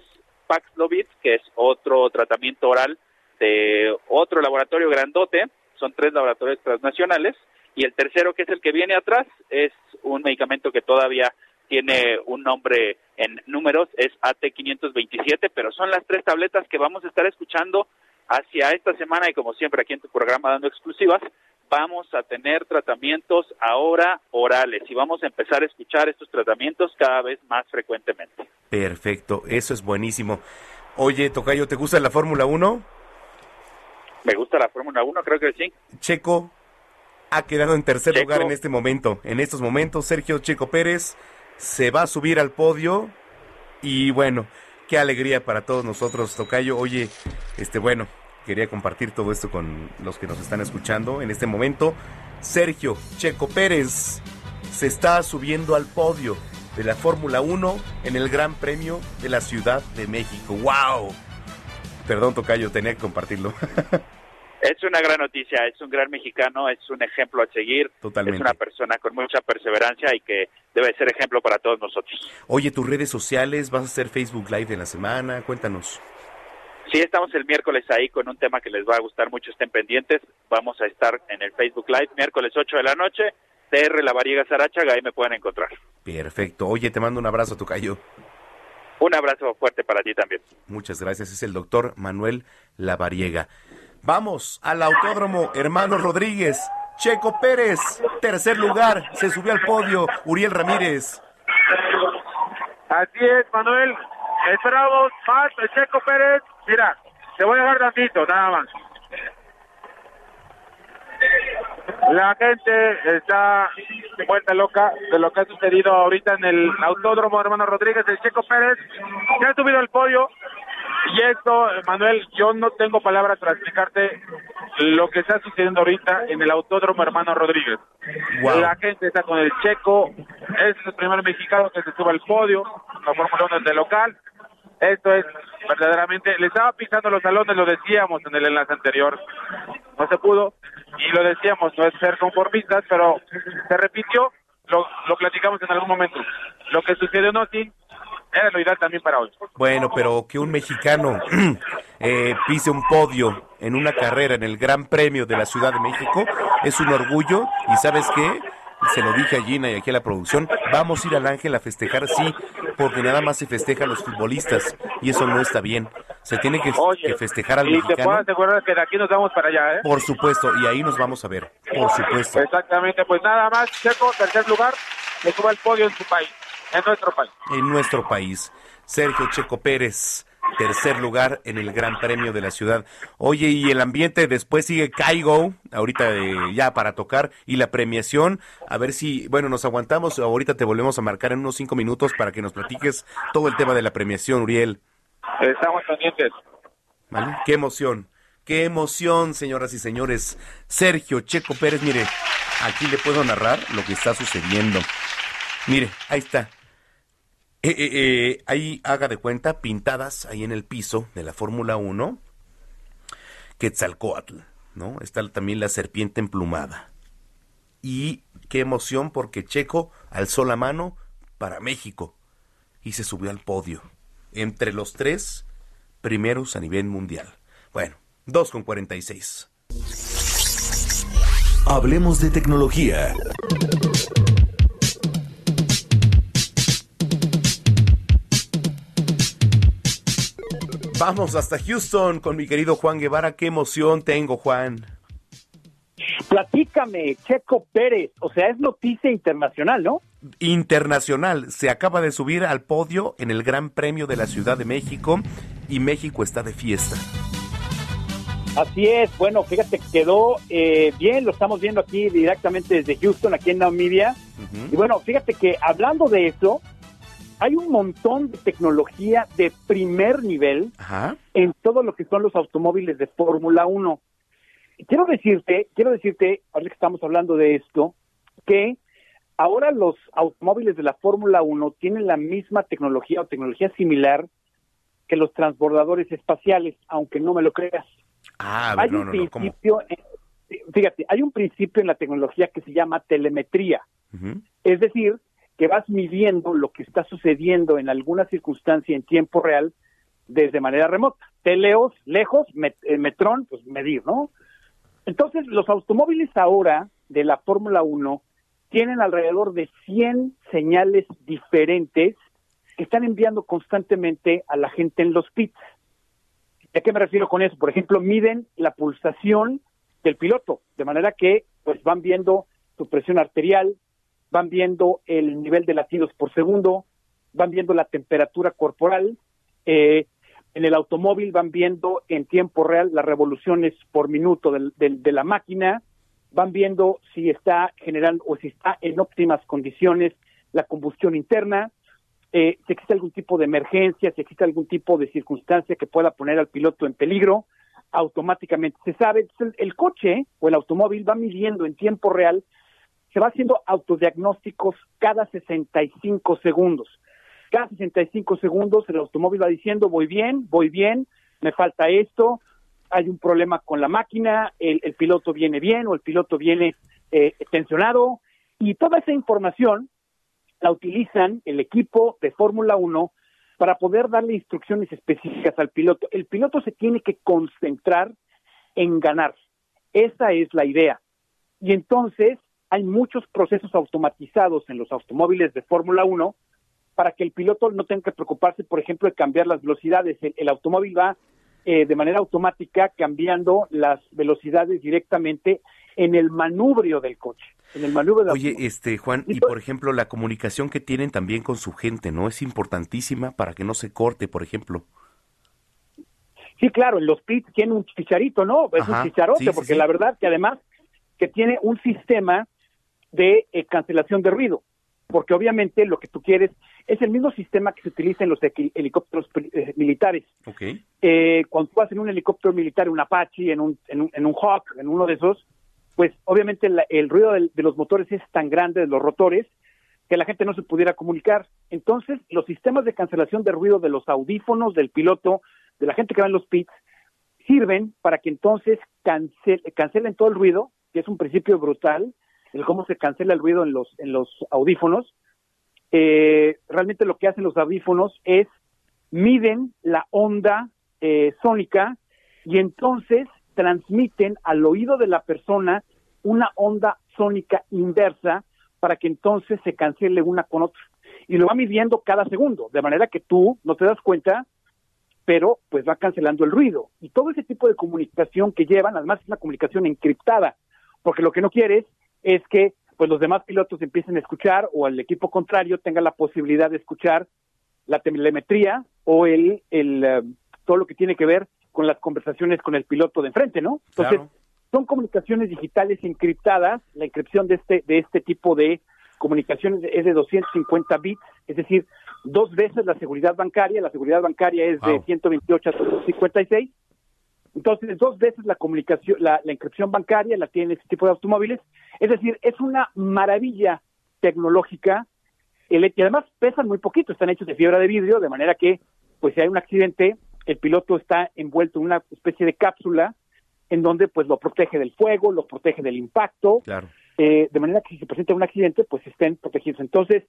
Paxlovid, que es otro tratamiento oral de otro laboratorio grandote, son tres laboratorios transnacionales, y el tercero, que es el que viene atrás, es un medicamento que todavía tiene un nombre en números, es AT527, pero son las tres tabletas que vamos a estar escuchando hacia esta semana y como siempre aquí en tu programa dando exclusivas, vamos a tener tratamientos ahora orales y vamos a empezar a escuchar estos tratamientos cada vez más frecuentemente. Perfecto, eso es buenísimo. Oye, Tocayo, ¿te gusta la Fórmula 1? Me gusta la Fórmula 1, creo que sí. Checo ha quedado en tercer Checo. lugar en este momento. En estos momentos, Sergio Checo Pérez se va a subir al podio y bueno, qué alegría para todos nosotros, Tocayo. Oye, este bueno, quería compartir todo esto con los que nos están escuchando en este momento. Sergio Checo Pérez se está subiendo al podio de la Fórmula 1 en el Gran Premio de la Ciudad de México. ¡Wow! Perdón, Tocayo, tenía que compartirlo. Es una gran noticia, es un gran mexicano, es un ejemplo a seguir, Totalmente. es una persona con mucha perseverancia y que debe ser ejemplo para todos nosotros. Oye, tus redes sociales, vas a hacer Facebook Live en la semana, cuéntanos. Sí, estamos el miércoles ahí con un tema que les va a gustar mucho, estén pendientes. Vamos a estar en el Facebook Live miércoles 8 de la noche, TR La Variega Sarachaga, ahí me pueden encontrar. Perfecto. Oye, te mando un abrazo, Tocayo. Un abrazo fuerte para ti también. Muchas gracias. Es el doctor Manuel Lavariega. Vamos al autódromo Hermano Rodríguez. Checo Pérez, tercer lugar, se subió al podio. Uriel Ramírez. Así es, Manuel. Esperamos más de Checo Pérez. Mira, te voy a dejar tantito, nada más. La gente está vuelta loca de lo que ha sucedido ahorita en el autódromo hermano Rodríguez, el Checo Pérez, que ha subido al podio. Y esto, Manuel, yo no tengo palabras para explicarte lo que está sucediendo ahorita en el autódromo hermano Rodríguez. Wow. La gente está con el Checo, es el primer mexicano que se sube al podio, la Fórmula 1 de local. Esto es verdaderamente, le estaba pisando los salones, lo decíamos en el enlace anterior, no se pudo, y lo decíamos, no es ser conformistas, pero se repitió, lo, lo platicamos en algún momento. Lo que sucedió en Austin era lo ideal también para hoy. Bueno, pero que un mexicano eh, pise un podio en una carrera en el Gran Premio de la Ciudad de México es un orgullo y sabes qué, se lo dije a Gina y aquí a la producción, vamos a ir al Ángel a festejar, sí, porque nada más se festeja a los futbolistas y eso no está bien. Se tiene que, que festejar al Y te puedo mexicano, asegurar que de aquí nos vamos para allá, ¿eh? por supuesto, y ahí nos vamos a ver, por supuesto. Exactamente, pues nada más, Checo, tercer lugar, le sube al podio en su país, en nuestro país. en nuestro país. Sergio Checo Pérez, tercer lugar en el Gran Premio de la ciudad. Oye, y el ambiente después sigue Caigo, ahorita eh, ya para tocar, y la premiación, a ver si, bueno, nos aguantamos, ahorita te volvemos a marcar en unos cinco minutos para que nos platiques todo el tema de la premiación, Uriel. Estamos pendientes. ¿Vale? Qué emoción, qué emoción, señoras y señores. Sergio Checo Pérez, mire, aquí le puedo narrar lo que está sucediendo. Mire, ahí está. Eh, eh, eh, ahí haga de cuenta, pintadas ahí en el piso de la Fórmula 1, Quetzalcoatl, ¿no? Está también la serpiente emplumada. Y qué emoción porque Checo alzó la mano para México y se subió al podio. Entre los tres primeros a nivel mundial. Bueno, 2 con 46. Hablemos de tecnología. Vamos hasta Houston con mi querido Juan Guevara. Qué emoción tengo, Juan. Platícame, Checo Pérez, o sea, es noticia internacional, ¿no? Internacional. Se acaba de subir al podio en el Gran Premio de la Ciudad de México y México está de fiesta. Así es, bueno, fíjate, quedó eh, bien, lo estamos viendo aquí directamente desde Houston, aquí en Namibia. Y bueno, fíjate que hablando de eso, hay un montón de tecnología de primer nivel Ajá. en todo lo que son los automóviles de Fórmula 1. Y Quiero decirte, quiero decirte, ahora que estamos hablando de esto, que ahora los automóviles de la Fórmula 1 tienen la misma tecnología o tecnología similar que los transbordadores espaciales, aunque no me lo creas. Ah, hay no, un no, no, ¿cómo? principio, fíjate, hay un principio en la tecnología que se llama telemetría. Es decir, que vas midiendo lo que está sucediendo en alguna circunstancia en tiempo real desde manera remota. Teleos, lejos, met- eh, metrón, pues medir, ¿no? Entonces, los automóviles ahora de la Fórmula 1 tienen alrededor de 100 señales diferentes que están enviando constantemente a la gente en los pits. ¿A qué me refiero con eso? Por ejemplo, miden la pulsación del piloto, de manera que pues van viendo su presión arterial, van viendo el nivel de latidos por segundo, van viendo la temperatura corporal, eh, en el automóvil van viendo en tiempo real las revoluciones por minuto del- del- de la máquina, van viendo si está generando o si está en óptimas condiciones la combustión interna, eh, si existe algún tipo de emergencia, si existe algún tipo de circunstancia que pueda poner al piloto en peligro, automáticamente se sabe. El, el coche o el automóvil va midiendo en tiempo real, se va haciendo autodiagnósticos cada 65 segundos. Cada 65 segundos el automóvil va diciendo, voy bien, voy bien, me falta esto, hay un problema con la máquina, el, piloto viene bien o el piloto viene eh, tensionado, y toda esa información la utilizan el equipo de Fórmula 1 para poder darle instrucciones específicas al piloto. El piloto se tiene que concentrar en ganar. Esa es la idea. Y entonces hay muchos procesos automatizados en los automóviles de Fórmula 1 para que el piloto no tenga que preocuparse, por ejemplo, de cambiar las velocidades. El, el automóvil va eh, de manera automática cambiando las velocidades directamente en el manubrio del coche. En el manubrio del Oye, este Juan, y por ejemplo, la comunicación que tienen también con su gente, ¿no? Es importantísima para que no se corte, por ejemplo. Sí, claro, en los pits tiene un chicharito, ¿no? Es Ajá, un chicharote, sí, sí, porque sí. la verdad que además que tiene un sistema de eh, cancelación de ruido, porque obviamente lo que tú quieres es el mismo sistema que se utiliza en los helicópteros eh, militares. Ok. Eh, cuando tú vas en un helicóptero militar, un Apache, en un, en un, en un Hawk, en uno de esos, pues obviamente la- el ruido del- de los motores es tan grande de los rotores que la gente no se pudiera comunicar. Entonces, los sistemas de cancelación de ruido de los audífonos del piloto, de la gente que va en los pits, sirven para que entonces cancel- cancelen todo el ruido, que es un principio brutal, el cómo se cancela el ruido en los, en los audífonos. Eh, realmente lo que hacen los audífonos es miden la onda eh, sónica y entonces transmiten al oído de la persona una onda sónica inversa para que entonces se cancele una con otra. Y lo va midiendo cada segundo, de manera que tú no te das cuenta, pero pues va cancelando el ruido. Y todo ese tipo de comunicación que llevan, además es una comunicación encriptada, porque lo que no quieres es que pues los demás pilotos empiecen a escuchar o el equipo contrario tenga la posibilidad de escuchar la telemetría o el, el eh, todo lo que tiene que ver con las conversaciones con el piloto de enfrente, ¿no? Entonces, Claro. son comunicaciones digitales encriptadas, la encripción de este de este tipo de comunicaciones es de 250 bits, es decir, dos veces la seguridad bancaria, la seguridad bancaria es de Wow. 128 a 256. Entonces, dos veces la comunicación, la, la inscripción bancaria la tiene este tipo de automóviles. Es decir, es una maravilla tecnológica. Y además pesan muy poquito, están hechos de fibra de vidrio, de manera que, pues si hay un accidente, el piloto está envuelto en una especie de cápsula en donde pues lo protege del fuego, lo protege del impacto, Claro. eh, de manera que si se presenta un accidente, pues estén protegidos. Entonces,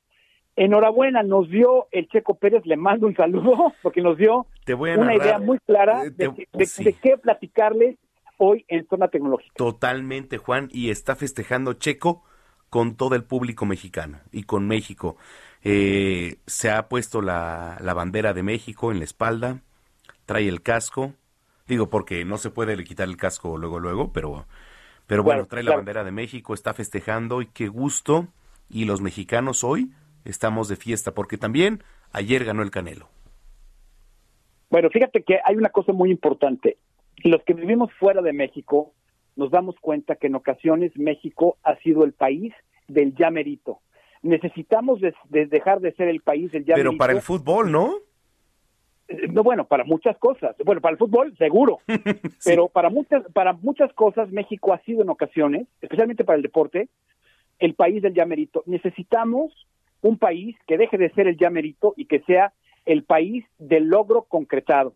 enhorabuena, nos dio el Checo Pérez, le mando un saludo, porque nos dio Te voy a una narrar. idea muy clara Eh, de, te- que- de- sí. de qué platicarles hoy en zona tecnológica. Totalmente, Juan, y está festejando Checo con todo el público mexicano y con México. Eh, se ha puesto la, la bandera de México en la espalda, trae el casco, digo porque no se puede le quitar el casco luego, luego, pero, pero bueno, Claro, trae la bandera de México, está festejando y qué gusto. Y los mexicanos hoy estamos de fiesta porque también ayer ganó el Canelo. Bueno, fíjate que hay una cosa muy importante. Los que vivimos fuera de México nos damos cuenta que en ocasiones México ha sido el país del ya merito. Necesitamos dejar de ser el país del ya Pero merito. para el fútbol, ¿no? Eh, No, bueno, para muchas cosas. Bueno, para el fútbol, seguro. Pero para muchas, para muchas cosas, México ha sido en ocasiones, especialmente para el deporte, el país del llamerito. Necesitamos un país que deje de ser el llamerito y que sea el país del logro concretado.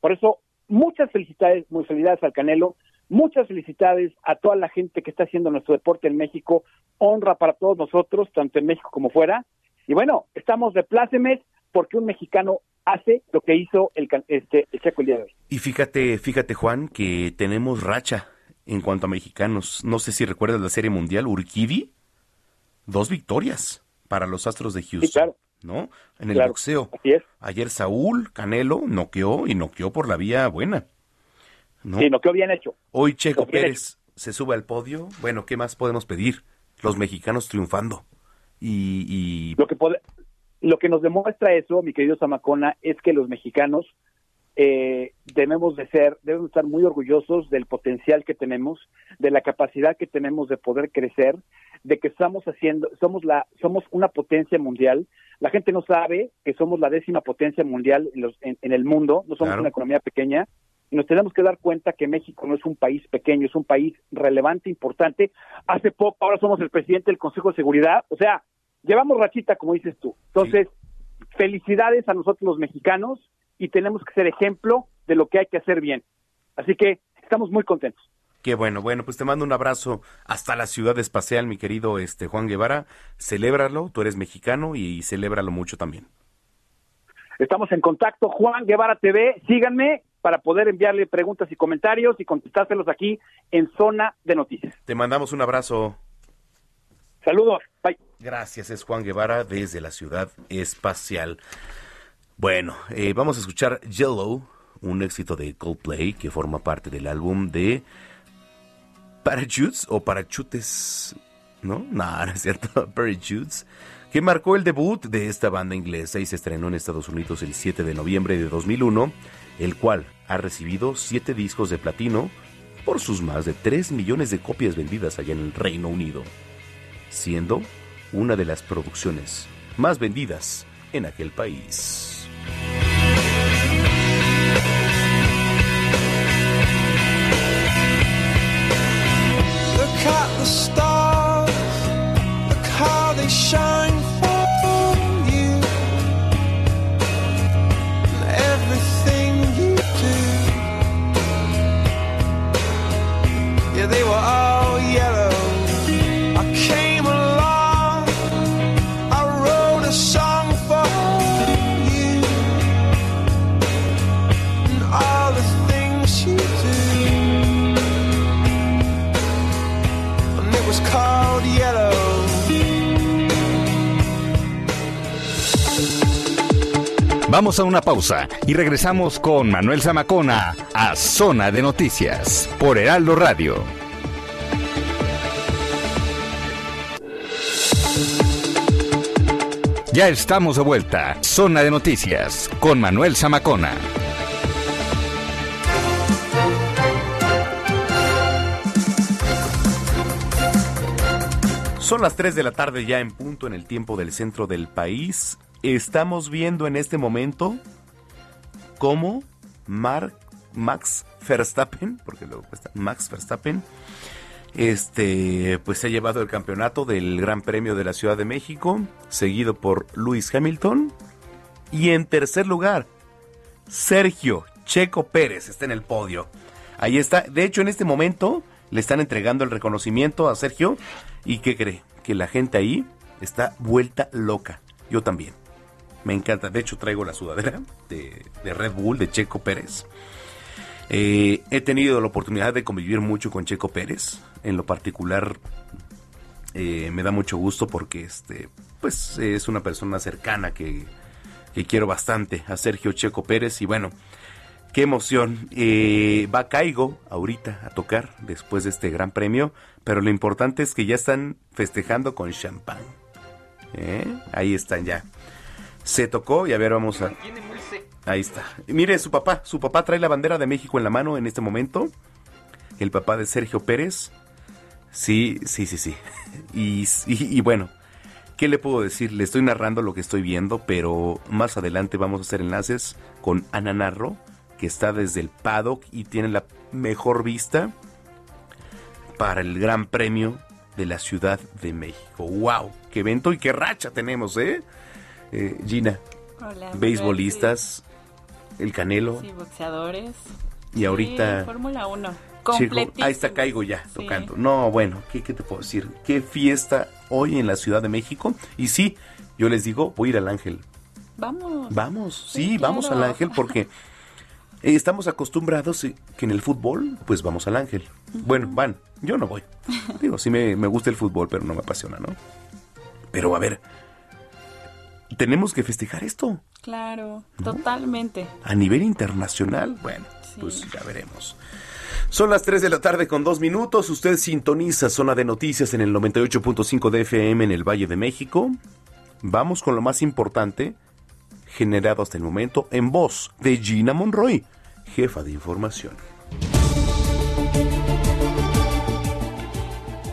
Por eso, muchas felicidades, muy felicidades al Canelo, muchas felicidades a toda la gente que está haciendo nuestro deporte en México, honra para todos nosotros, tanto en México como fuera. Y bueno, estamos de plácemes porque un mexicano hace lo que hizo el, este, el Checo el hoy. Y fíjate, fíjate Juan, que tenemos racha en cuanto a mexicanos. No sé si recuerdas la Serie Mundial, Urquidi, dos victorias para los Astros de Houston. claro. ¿No? En el Claro, boxeo. así es. Ayer Saúl Canelo noqueó y noqueó por la vía buena. ¿no? Sí, no quedó bien hecho. Hoy Checo Pérez se sube al podio. Bueno, ¿qué más podemos pedir? Los mexicanos triunfando. Y, y Lo que, lo que nos demuestra eso, mi querido Zamacona, es que los mexicanos eh, debemos de ser, debemos estar muy orgullosos del potencial que tenemos, de la capacidad que tenemos de poder crecer, de que estamos haciendo, somos la, somos una potencia mundial. La gente no sabe que somos la décima potencia mundial en, los- en- en el mundo, no somos Claro. una economía pequeña. Y nos tenemos que dar cuenta que México no es un país pequeño, es un país relevante, importante. Hace poco, ahora somos el presidente del Consejo de Seguridad. O sea, llevamos rachita, como dices tú. Entonces, felicidades a nosotros los mexicanos y tenemos que ser ejemplo de lo que hay que hacer bien. Así que estamos muy contentos. Qué bueno, bueno, pues te mando un abrazo hasta la ciudad espacial, mi querido este Juan Guevara. Celébralo, tú eres mexicano y celébralo mucho también. Estamos en contacto, Juan Guevara TV. Síganme para poder enviarle preguntas y comentarios y contestárselos aquí en Zona de Noticias. Te mandamos un abrazo. Saludos. Bye. Gracias, es Juan Guevara desde la ciudad espacial. Bueno, eh, vamos a escuchar Yellow, un éxito de Coldplay que forma parte del álbum de Parachutes o Parachutes, ¿no? No, no es cierto, Parachutes, que marcó el debut de esta banda inglesa y se estrenó en Estados Unidos el 7 de noviembre de 2001, el cual ha recibido siete discos de platino por sus más de 3 millones de copias vendidas allá en el Reino Unido, siendo una de las producciones más vendidas en aquel país. Look at the stars, Vamos a una pausa y regresamos con Manuel Zamacona a Zona de Noticias por Heraldo Radio. Ya estamos de vuelta. Zona de Noticias con Manuel Zamacona. Son las 3 de la tarde ya en punto en el tiempo del centro del país. Estamos viendo en este momento cómo Mark, Max Verstappen, porque luego está Max Verstappen, este, pues se ha llevado el campeonato del Gran Premio de la Ciudad de México, seguido por Lewis Hamilton. Y en tercer lugar, Sergio Checo Pérez está en el podio. Ahí está. De hecho, en este momento le están entregando el reconocimiento a Sergio. ¿Y qué cree? Que la gente ahí está vuelta loca. Yo también. Me encanta. De hecho, traigo la sudadera de, Red Bull de Checo Pérez. Eh, he tenido la oportunidad de convivir mucho con Checo Pérez. En lo particular, eh, me da mucho gusto porque este, pues, es una persona cercana que, que quiero bastante a Sergio Checo Pérez. Y bueno, qué emoción. Eh, va Caigo ahorita a tocar después de este gran premio. Pero lo importante es que ya están festejando con champán. Ahí están ya. Se tocó y a ver, vamos a... Ahí está. Y mire, su papá, su papá trae la bandera de México en la mano en este momento. El papá de Sergio Pérez. Sí, sí, sí, sí. Y, y- y bueno, ¿qué le puedo decir? Le estoy narrando lo que estoy viendo, pero más adelante vamos a hacer enlaces con Ana Narro, que está desde el paddock y tiene la mejor vista para el Gran Premio de la Ciudad de México. ¡Wow! ¡Qué evento y qué racha tenemos, eh! Eh, Gina, Hola, beisbolistas, el Canelo Sí, boxeadores. y ahorita... Sí, Fórmula 1. Chico, Completísimo. ahí está Caigo ya tocando. No, bueno, ¿qué, ¿qué te puedo decir? Qué fiesta hoy en la Ciudad de México. Y sí, yo les digo, voy a ir al Ángel. Vamos. Vamos, sí, Sí, vamos al Ángel porque eh, estamos acostumbrados que en el fútbol, pues vamos al Ángel. Bueno, van, yo no voy. Digo, sí me, me gusta el fútbol, pero no me apasiona, ¿no? Pero a ver, tenemos que festejar esto Claro, totalmente. a nivel internacional. Bueno, pues ya veremos. Son las 3 de la tarde con dos minutos. Usted sintoniza Zona de Noticias en el 98.5 de FM en el Valle de México. Vamos con lo más importante generado hasta el momento en voz de Gina Monroy, jefa de información.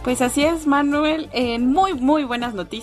Pues así es, Manuel. En muy, muy buenas noticias.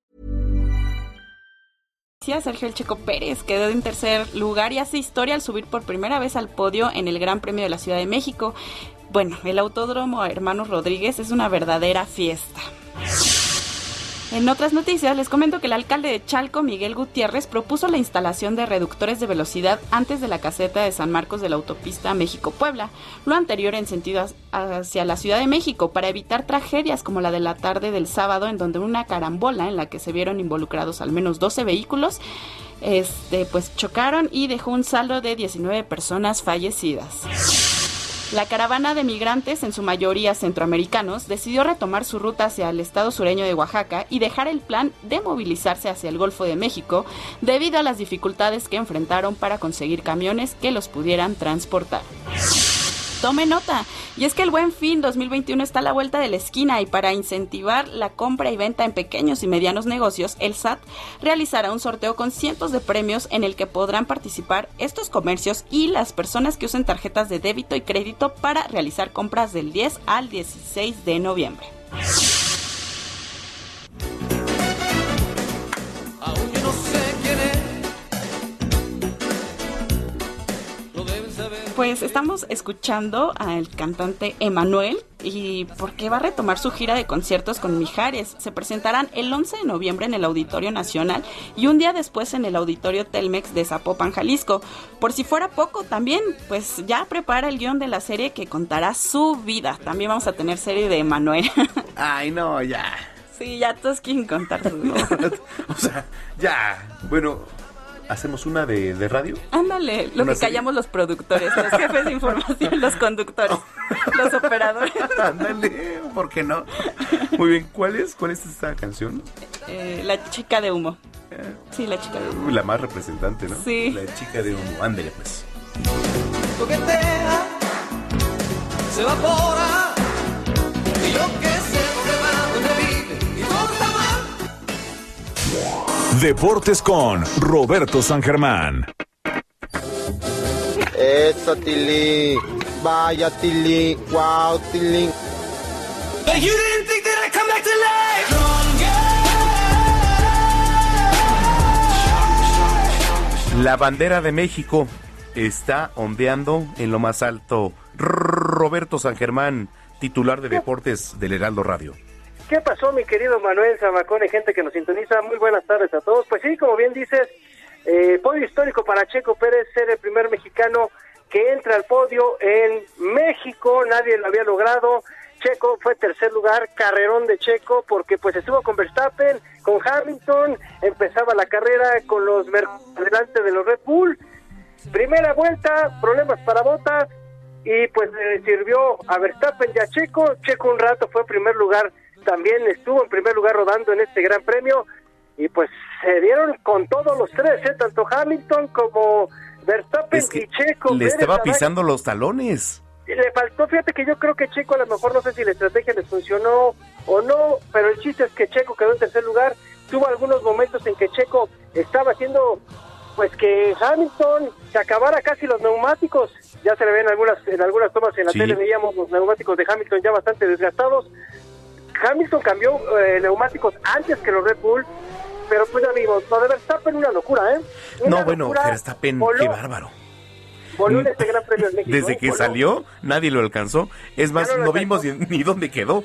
Sergio El Checo Pérez quedó en tercer lugar y hace historia al subir por primera vez al podio en el Gran Premio de la Ciudad de México. Bueno, el Autódromo Hermanos Rodríguez es una verdadera fiesta. En otras noticias, les comento que el alcalde de Chalco, Miguel Gutiérrez, propuso la instalación de reductores de velocidad antes de la caseta de San Marcos de la autopista México-Puebla, lo anterior en sentido hacia la Ciudad de México, para evitar tragedias como la de la tarde del sábado, en donde una carambola en la que se vieron involucrados al menos 12 vehículos este, pues chocaron y dejó un saldo de 19 personas fallecidas. La caravana de migrantes, en su mayoría centroamericanos, decidió retomar su ruta hacia el estado sureño de Oaxaca y dejar el plan de movilizarse hacia el Golfo de México debido a las dificultades que enfrentaron para conseguir camiones que los pudieran transportar. Tome nota. Y es que el Buen Fin 2021 está a la vuelta de la esquina y para incentivar la compra y venta en pequeños y medianos negocios, el SAT realizará un sorteo con cientos de premios en el que podrán participar estos comercios y las personas que usen tarjetas de débito y crédito para realizar compras del 10 al 16 de noviembre. Pues estamos escuchando al cantante Emanuel y porque va a retomar su gira de conciertos con Mijares. Se presentarán el 11 de noviembre en el Auditorio Nacional y un día después en el Auditorio Telmex de Zapopan, Jalisco. Por si fuera poco, también pues ya prepara el guion de la serie que contará su vida. También vamos a tener serie de Emanuel. Ay, no, ya. sí, ya todos quieren contar su vida. O sea, ya. Bueno, ¿hacemos una de, de radio? Ándale, lo ¿Una que serie? callamos los productores, los jefes de información, los conductores, los operadores. Ándale, ¿por qué no? Muy bien, ¿cuál es? ¿Cuál es esta canción? Eh, la chica de humo. Sí, la chica de humo. La más representante, ¿no? Sí. La chica de humo. Ándale, pues. Coquetea, se evapora. Deportes con Roberto San Germán. Eso, Tilly. Vaya, Tilly. Wow, Tilly. But you didn't think that I'd come back to life. La bandera de México está ondeando en lo más alto. Roberto San Germán, titular de deportes del Heraldo Radio. ¿Qué pasó, mi querido Manuel Zamacón y gente que nos sintoniza? Muy buenas tardes a todos. Pues sí, como bien dices, eh, podio histórico para Checo Pérez ser el primer mexicano que entra al podio en México. Nadie lo había logrado. Checo fue tercer lugar, carrerón de Checo, porque pues estuvo con Verstappen, con Hamilton, empezaba la carrera con los delante de los Red Bull. Primera vuelta, problemas para Botas, y pues le sirvió a Verstappen y a Checo. Checo un rato fue primer lugar, también estuvo en primer lugar rodando en este gran premio y pues se dieron con todos los tres, ¿eh? tanto Hamilton como Verstappen Es que y Checo. le estaba pisando los talones. le faltó, fíjate que yo creo que Checo a lo mejor no sé si la estrategia les funcionó o no, pero el chiste es que Checo quedó en tercer lugar. Tuvo algunos momentos en que Checo estaba haciendo pues que Hamilton se acabara casi los neumáticos. Ya se le ven algunas en algunas tomas en la Sí. tele veíamos los neumáticos de Hamilton ya bastante desgastados. Hamilton cambió eh, neumáticos antes que los Red Bull, pero pues amigos, lo de Verstappen una locura, ¿eh? Una No, bueno. Verstappen, Voló- qué bárbaro. voló en este Gran Premio de México. Desde ¿eh? que Voló. salió, nadie lo alcanzó. Es más, Ya no vimos ni, ni dónde quedó.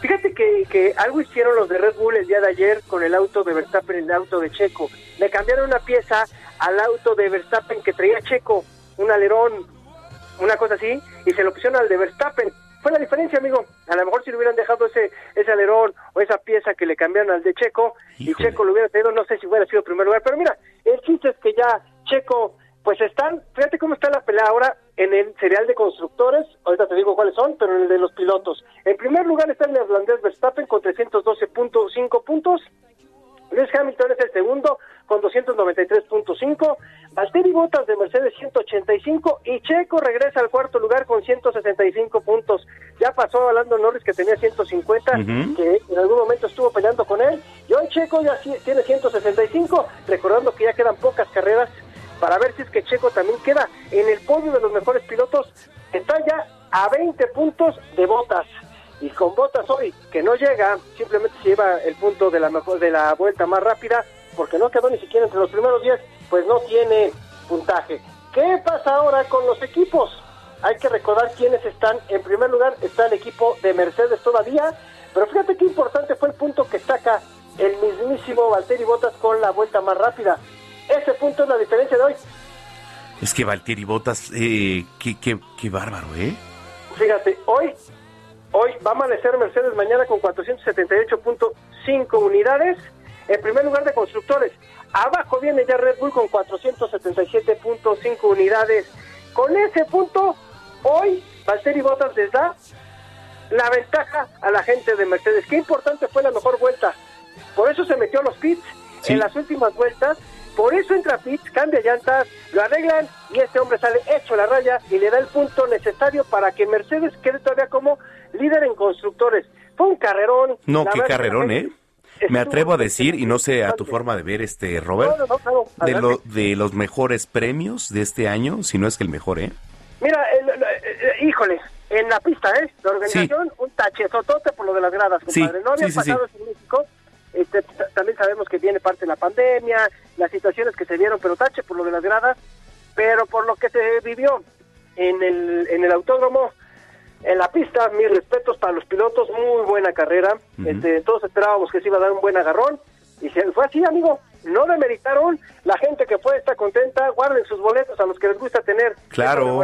Fíjate que, que algo hicieron los de Red Bull el día de ayer con el auto de Verstappen, el auto de Checo. Le cambiaron una pieza al auto de Verstappen que traía Checo, un alerón, una cosa así, y se lo pusieron al de Verstappen. Fue la diferencia, amigo. A lo mejor si le hubieran dejado ese ese alerón o esa pieza que le cambiaron al de Checo y Checo lo hubiera tenido, no sé si hubiera sido primer lugar. Pero mira, el chiste es que ya Checo, pues están, fíjate cómo está la pelea ahora en el serial de constructores. Ahorita te digo cuáles son, pero en el de los pilotos. En primer lugar está el neerlandés Verstappen con 312.5 puntos. Lewis Hamilton es el segundo con 293.5, Valtteri Bottas de Mercedes 185 y Checo regresa al cuarto lugar con 165 puntos. Ya pasó a Lando Norris que tenía 150, Ujú. que en algún momento estuvo peleando con él. Y hoy Checo ya tiene 165, recordando que ya quedan pocas carreras para ver si es que Checo también queda en el podio de los mejores pilotos. Está ya a 20 puntos de Bottas y con botas hoy que no llega simplemente se lleva el punto de la mejor de la vuelta más rápida porque no quedó ni siquiera entre los primeros 10 pues no tiene puntaje ¿qué pasa ahora con los equipos? hay que recordar quiénes están en primer lugar está el equipo de Mercedes todavía pero fíjate qué importante fue el punto que saca el mismísimo Valtteri Bottas con la vuelta más rápida ese punto es la diferencia de hoy Es que Valtteri Bottas, eh, qué, qué, qué bárbaro, ¿eh? Fíjate, hoy, hoy va a amanecer Mercedes mañana con 478.5 unidades en primer lugar de constructores. Abajo viene ya Red Bull con 477.5 unidades. Con ese punto, hoy Valtteri Bottas les da la ventaja a la gente de Mercedes. Qué importante fue la mejor vuelta. Por eso se metió a los pits Sí. en las últimas vueltas. Por eso entra a pits, cambia llantas, lo arreglan y este hombre sale hecho la raya y le da el punto necesario para que Mercedes quede todavía como líder en constructores. Fue un carrerón. No, qué carrerón, ¿eh? Me atrevo a decir, y no sé a tu forma de ver, este Robert, de, lo, de los mejores premios de este año, si no es que el mejor, ¿eh? Mira, el- el- el- híjole, en la pista, ¿eh? La organización, un tachezotote por lo de las gradas, Sí, compadre. no había sí, sí, sí. pasado eso en México. Este, también sabemos que viene parte de la pandemia, las situaciones que se dieron, pero tache por lo de las gradas. Pero por lo que se vivió en el, en el autódromo, en la pista, mis respetos para los pilotos, muy buena carrera. Ujú. este, todos esperábamos que se iba a dar un buen agarrón. Y se fue así, amigo. No demeritaron. La gente que fue está contenta. Guarden sus boletos a los que les gusta tener. Claro.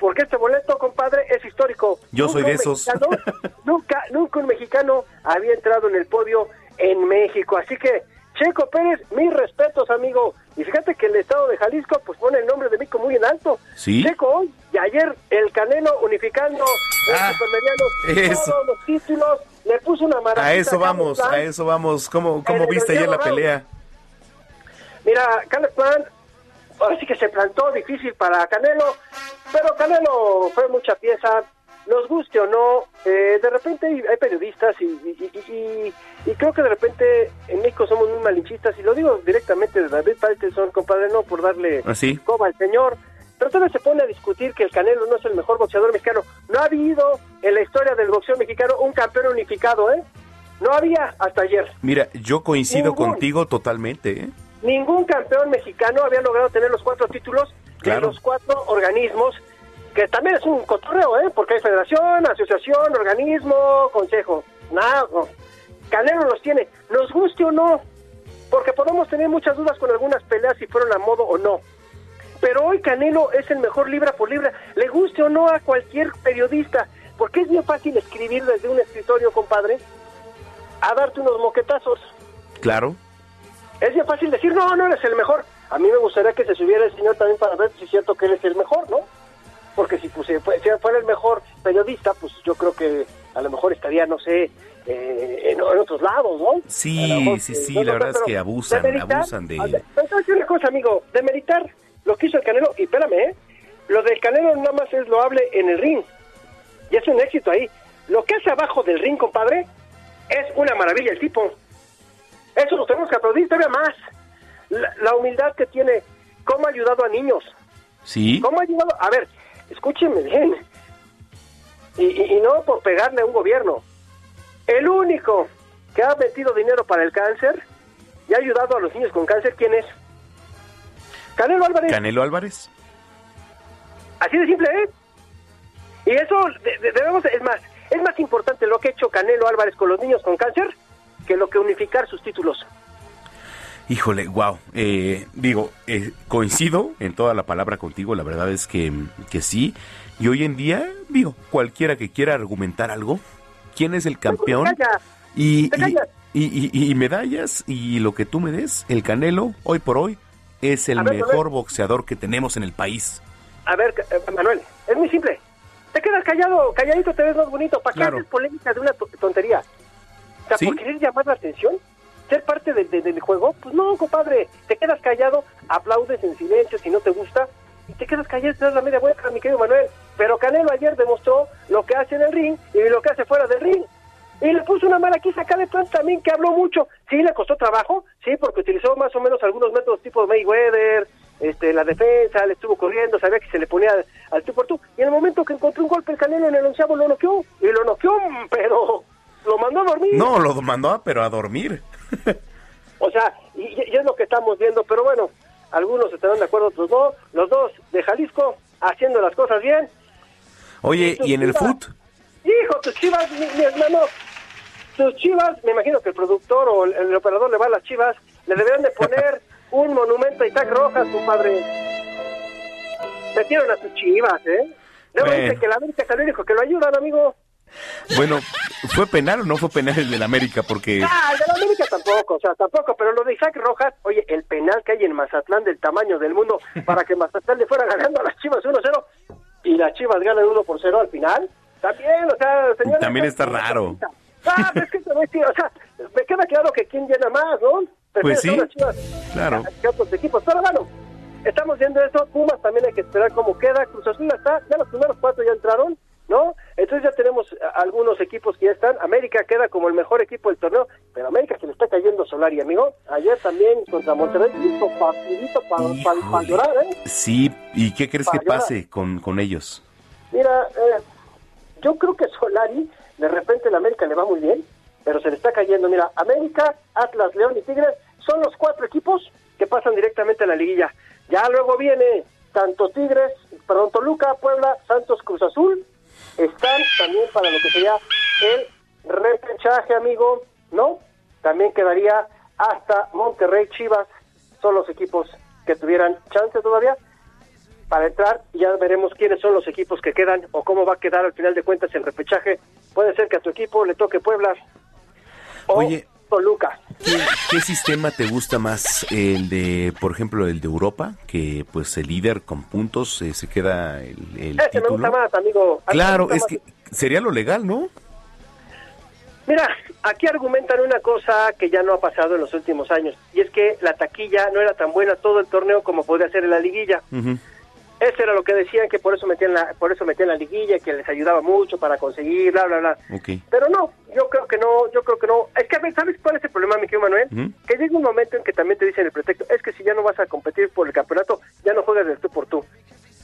Porque este boleto, compadre, es histórico. Yo soy de esos. mexicano- nunca, nunca un mexicano había entrado en el podio en México. Así que, Checo Pérez, mis respetos, amigo. Y fíjate que el estado de Jalisco, pues pone el nombre de México muy en alto. Sí. Checo hoy y ayer el Canelo unificando Ah, supermediano, eso. todos los títulos, le puso una maravilla. A eso vamos, a eso vamos. ¿Cómo, cómo viste ayer la pelea? Mira, Carlos Plan, ahora sí que se plantó difícil para Canelo, pero Canelo fue mucha pieza, nos guste o no, eh, de repente hay, hay periodistas y, y- y- y- y creo que de repente en México somos muy malinchistas, y lo digo directamente de David Faitelson, compadre, no por darle ¿Así? coba al señor, pero todavía se pone a discutir que el Canelo no es el mejor boxeador mexicano. No ha habido en la historia del boxeo mexicano un campeón unificado, ¿eh? No había hasta ayer. Mira, yo coincido Ningún. contigo totalmente, ¿eh? Ningún campeón mexicano había logrado tener los cuatro títulos Claro. de los cuatro organismos, que también es un cotorreo, ¿eh? Porque hay federación, asociación, organismo, consejo. Nada, no. Canelo los tiene, nos guste o no, porque podemos tener muchas dudas con algunas peleas si fueron a modo o no. Pero hoy Canelo es el mejor libra por libra, le guste o no a cualquier periodista, porque es bien fácil escribir desde un escritorio, compadre, a darte unos moquetazos. Claro. Es bien fácil decir, no, no eres el mejor. A mí me gustaría que se subiera el señor también para ver si es cierto que él es el mejor, ¿no? Porque si, pues, si fue- si fuera el mejor periodista, pues yo creo que a lo mejor estaría, no sé, eh, en, en otros lados, ¿no? Sí, mejor, sí, sí, no, la no, verdad es que abusan, demeritar- abusan de... decir una cosa, amigo, demeritar lo que hizo el Canelo, y espérame, ¿eh? Lo del Canelo nada más es loable en el ring, y es un éxito ahí. Lo que hace abajo del ring, compadre, es una maravilla el tipo. Eso lo tenemos que aplaudir todavía más. La, la humildad que tiene, cómo ha ayudado a niños, Sí. cómo ha ayudado... A ver, escúchenme bien, y, y- y no por pegarle a un gobierno. El único que ha metido dinero para el cáncer y ha ayudado a los niños con cáncer, ¿quién es? Canelo Álvarez. Canelo Álvarez. Así de simple, ¿eh? Y eso de- de- debemos, es más, es más importante lo que ha hecho Canelo Álvarez con los niños con cáncer que lo que unificar sus títulos. Híjole, wow. digo, eh, coincido en toda la palabra contigo, la verdad es que, que sí. Y hoy en día, digo, cualquiera que quiera argumentar algo, ¿quién es el campeón? Y, y, y- y- medallas y lo que tú me des, el Canelo, hoy por hoy, es el ver, mejor boxeador que tenemos en el país. A ver, eh, Manuel, es muy simple. Te quedas callado, calladito te ves más bonito. ¿Para qué Claro. haces polémica de una to- tontería? O sea, ¿Sí? ¿por querer llamar la atención? ¿Ser parte de- de- del juego? Pues no, compadre. Te quedas callado, aplaudes en silencio si no te gusta y te quedas callado te das la media vuelta, mi querido Manuel. Pero Canelo ayer demostró lo que hace en el ring y lo que hace fuera del ring. Y le puso una mala quizá acá de plan también que habló mucho. Sí, le costó trabajo, sí, porque utilizó más o menos algunos métodos tipo Mayweather, este, la defensa, le estuvo corriendo, sabía que se le ponía al, al tú por tú. Y en el momento que encontró un golpe el Canelo en el onceavo lo noqueó. Y lo noqueó, pero lo mandó a dormir. No, lo mandó a, pero a dormir. O sea, y, y es lo que estamos viendo, pero bueno, algunos estarán de acuerdo, otros no. Los dos de Jalisco haciendo las cosas bien. Oye, ¿y en el foot? Hijo, tus chivas, mi, mi hermano, tus chivas, me imagino que el productor o el, el operador le va a las chivas, le deberían de poner un monumento a Isaac Rojas, compadre. Metieron a tus chivas, ¿eh? Luego Bueno. dice que la América es el único que lo ayudan, amigo. Bueno, ¿fue penal o no fue penal el del América? Porque... Ah, el de la América tampoco, o sea, tampoco, pero lo de Isaac Rojas, oye, el penal que hay en Mazatlán del tamaño del mundo para que Mazatlán le fuera ganando a las Chivas 1-0 y las Chivas ganan 1 por 0 al final, también, o sea, señores... También está raro. Ah, pero es que también, sí, o sea, me queda claro que quién llena más, ¿no? Pues sí, Chivas claro. que otros equipos, pero bueno, estamos viendo eso, Pumas también hay que esperar cómo queda, Cruz Azul está, ya los primeros cuatro ya entraron, ¿no? Entonces ya tenemos eh, algunos equipos que ya están, América queda como el mejor equipo del torneo, pero América se le está cayendo Solari, amigo, ayer también contra Monterrey, partidito para llorar, ¿eh? Sí, ¿y qué crees que llorar. pase con, con ellos? Mira, eh, yo creo que Solari, de repente la América le va muy bien, pero se le está cayendo. Mira, América, Atlas, León y Tigres son los cuatro equipos que pasan directamente a la liguilla. Ya luego viene tanto Tigres, perdón, Toluca, Puebla, Santos, Cruz Azul, están también para lo que sería el repechaje, amigo, ¿no? También quedaría hasta Monterrey, Chivas, son los equipos que tuvieran chance todavía para entrar y ya veremos quiénes son los equipos que quedan o cómo va a quedar al final de cuentas el repechaje. Puede ser que a tu equipo le toque Puebla o Oye. Toluca. ¿Qué, qué sistema te gusta más? ¿El de, por ejemplo, el de Europa? Que pues el líder con puntos eh, se queda el, el Ese me gusta título. más, amigo. Claro, es más. que sería lo legal, ¿no? Mira, aquí argumentan una cosa que ya no ha pasado en los últimos años, y es que la taquilla no era tan buena todo el torneo como podría ser en la liguilla. Eso era lo que decían que por eso metían la, por eso metían la liguilla, que les ayudaba mucho para conseguir, bla, bla, bla. Pero no, yo creo que no, yo creo que no. Es que, a ver, ¿sabes cuál es el problema, mi querido Manuel? Que llega un momento en que también te dicen el pretexto, es que si ya no vas a competir por el campeonato, ya no juegas del tú por tú.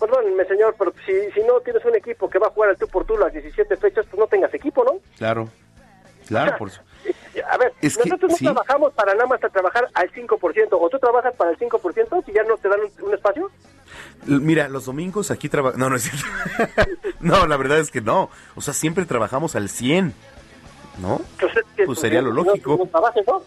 Perdónenme, señor, pero si, si no tienes un equipo que va a jugar al tú por tú las 17 fechas, pues no tengas equipo, ¿no? Claro. Claro, por eso. A ver, Es que, nosotros no sí. trabajamos para nada más a trabajar al 5%, o tú trabajas para el 5% si ya no te dan un, un espacio. Mira, los domingos aquí trabajamos... No, no es cierto. no, la verdad es que no. O sea, siempre trabajamos al 100. ¿No? Pues, es que, Pues sería lo lógico. No, trabajes, ¿no?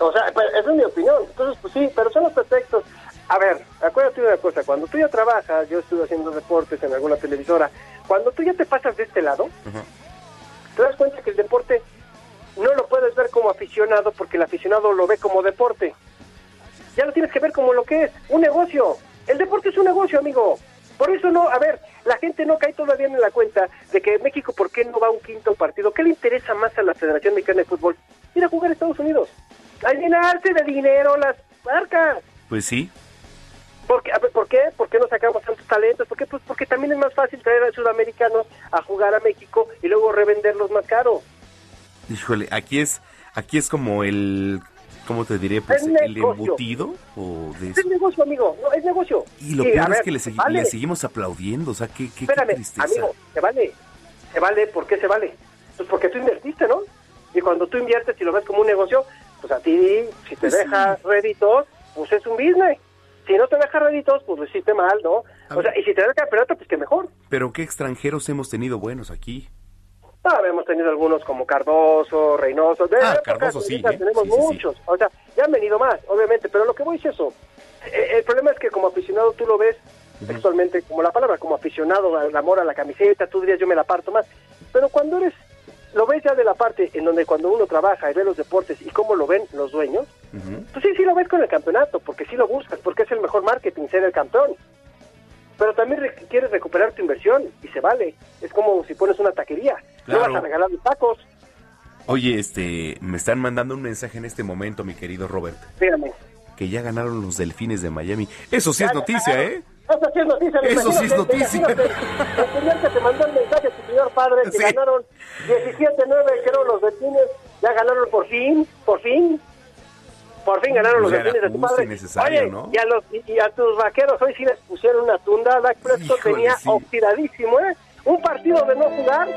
O sea, pues, esa es mi opinión. Entonces, pues sí, pero son los pretextos. A ver, acuérdate de una cosa, cuando tú ya trabajas, yo estuve haciendo deportes en alguna televisora, cuando tú ya te pasas de este lado, te das cuenta que el deporte no lo puedes ver como aficionado porque el aficionado lo ve como deporte. Ya lo tienes que ver como lo que es, un negocio. El deporte es un negocio, amigo. Por eso no, a ver, la gente no cae todavía en la cuenta de que México, ¿por qué no va a un quinto partido? ¿Qué le interesa más a la Federación Mexicana de Fútbol? Ir a jugar a Estados Unidos. A llenarse de dinero las marcas. Pues sí. ¿Por qué? ¿Por qué? ¿Por qué no sacamos tantos talentos? ¿Por qué? Pues porque también es más fácil traer a sudamericanos a jugar a México y luego revenderlos más caro. Híjole, aquí es, aquí es como el, ¿cómo te diré? Pues Es el embutido o de Es negocio, amigo. No, es negocio. Y lo Sí, peor es que le, segui- vale. le seguimos aplaudiendo, o sea, qué, qué, qué Espérame, tristeza. amigo, se vale. Se vale, ¿por qué se vale? Pues porque tú invertiste, ¿no? Y cuando tú inviertes y lo ves como un negocio, pues a ti, si te Pues sí. deja réditos, pues es un business. Si no te deja réditos, pues lo hiciste mal, ¿no? O sea, y si te da el campeonato, pues que mejor. Pero qué extranjeros hemos tenido buenos aquí. Ah, hemos tenido algunos como Cardoso, Reynoso. De Ah, Cardoso sí, ¿eh? Tenemos Sí, sí, sí. muchos. O sea, ya han venido más, obviamente. Pero lo que voy es eso. Eh, El problema es que como aficionado tú lo ves textualmente como la palabra, como aficionado, el amor a la camiseta, tú dirías yo me la parto más. Pero cuando eres, lo ves ya de la parte en donde cuando uno trabaja y ve los deportes y cómo lo ven los dueños, pues sí, sí lo ves con el campeonato, porque sí lo buscas, porque es el mejor marketing ser el campeón. Pero también re- quieres recuperar tu inversión y se vale. Es como si pones una taquería. No Claro. vas a regalar los tacos. Oye, este, me están mandando un mensaje en este momento, mi querido Robert, Dígame. que ya ganaron los delfines de Miami. Eso sí es noticia, ¿eh? Eso sí es noticia. me Eso sí es noticia. El señor que te mandó el mensaje, tu señor padre, que Sí. ganaron 17-9, creo, los delfines. Ya ganaron por fin, por fin. Por fin ganaron los delfines de tu padre. Oye, ¿no? y, a los, y, a tus vaqueros hoy sí les pusieron una tunda. Dak Prescott venía sí. oxidadísimo, ¿eh? Un partido de no jugar,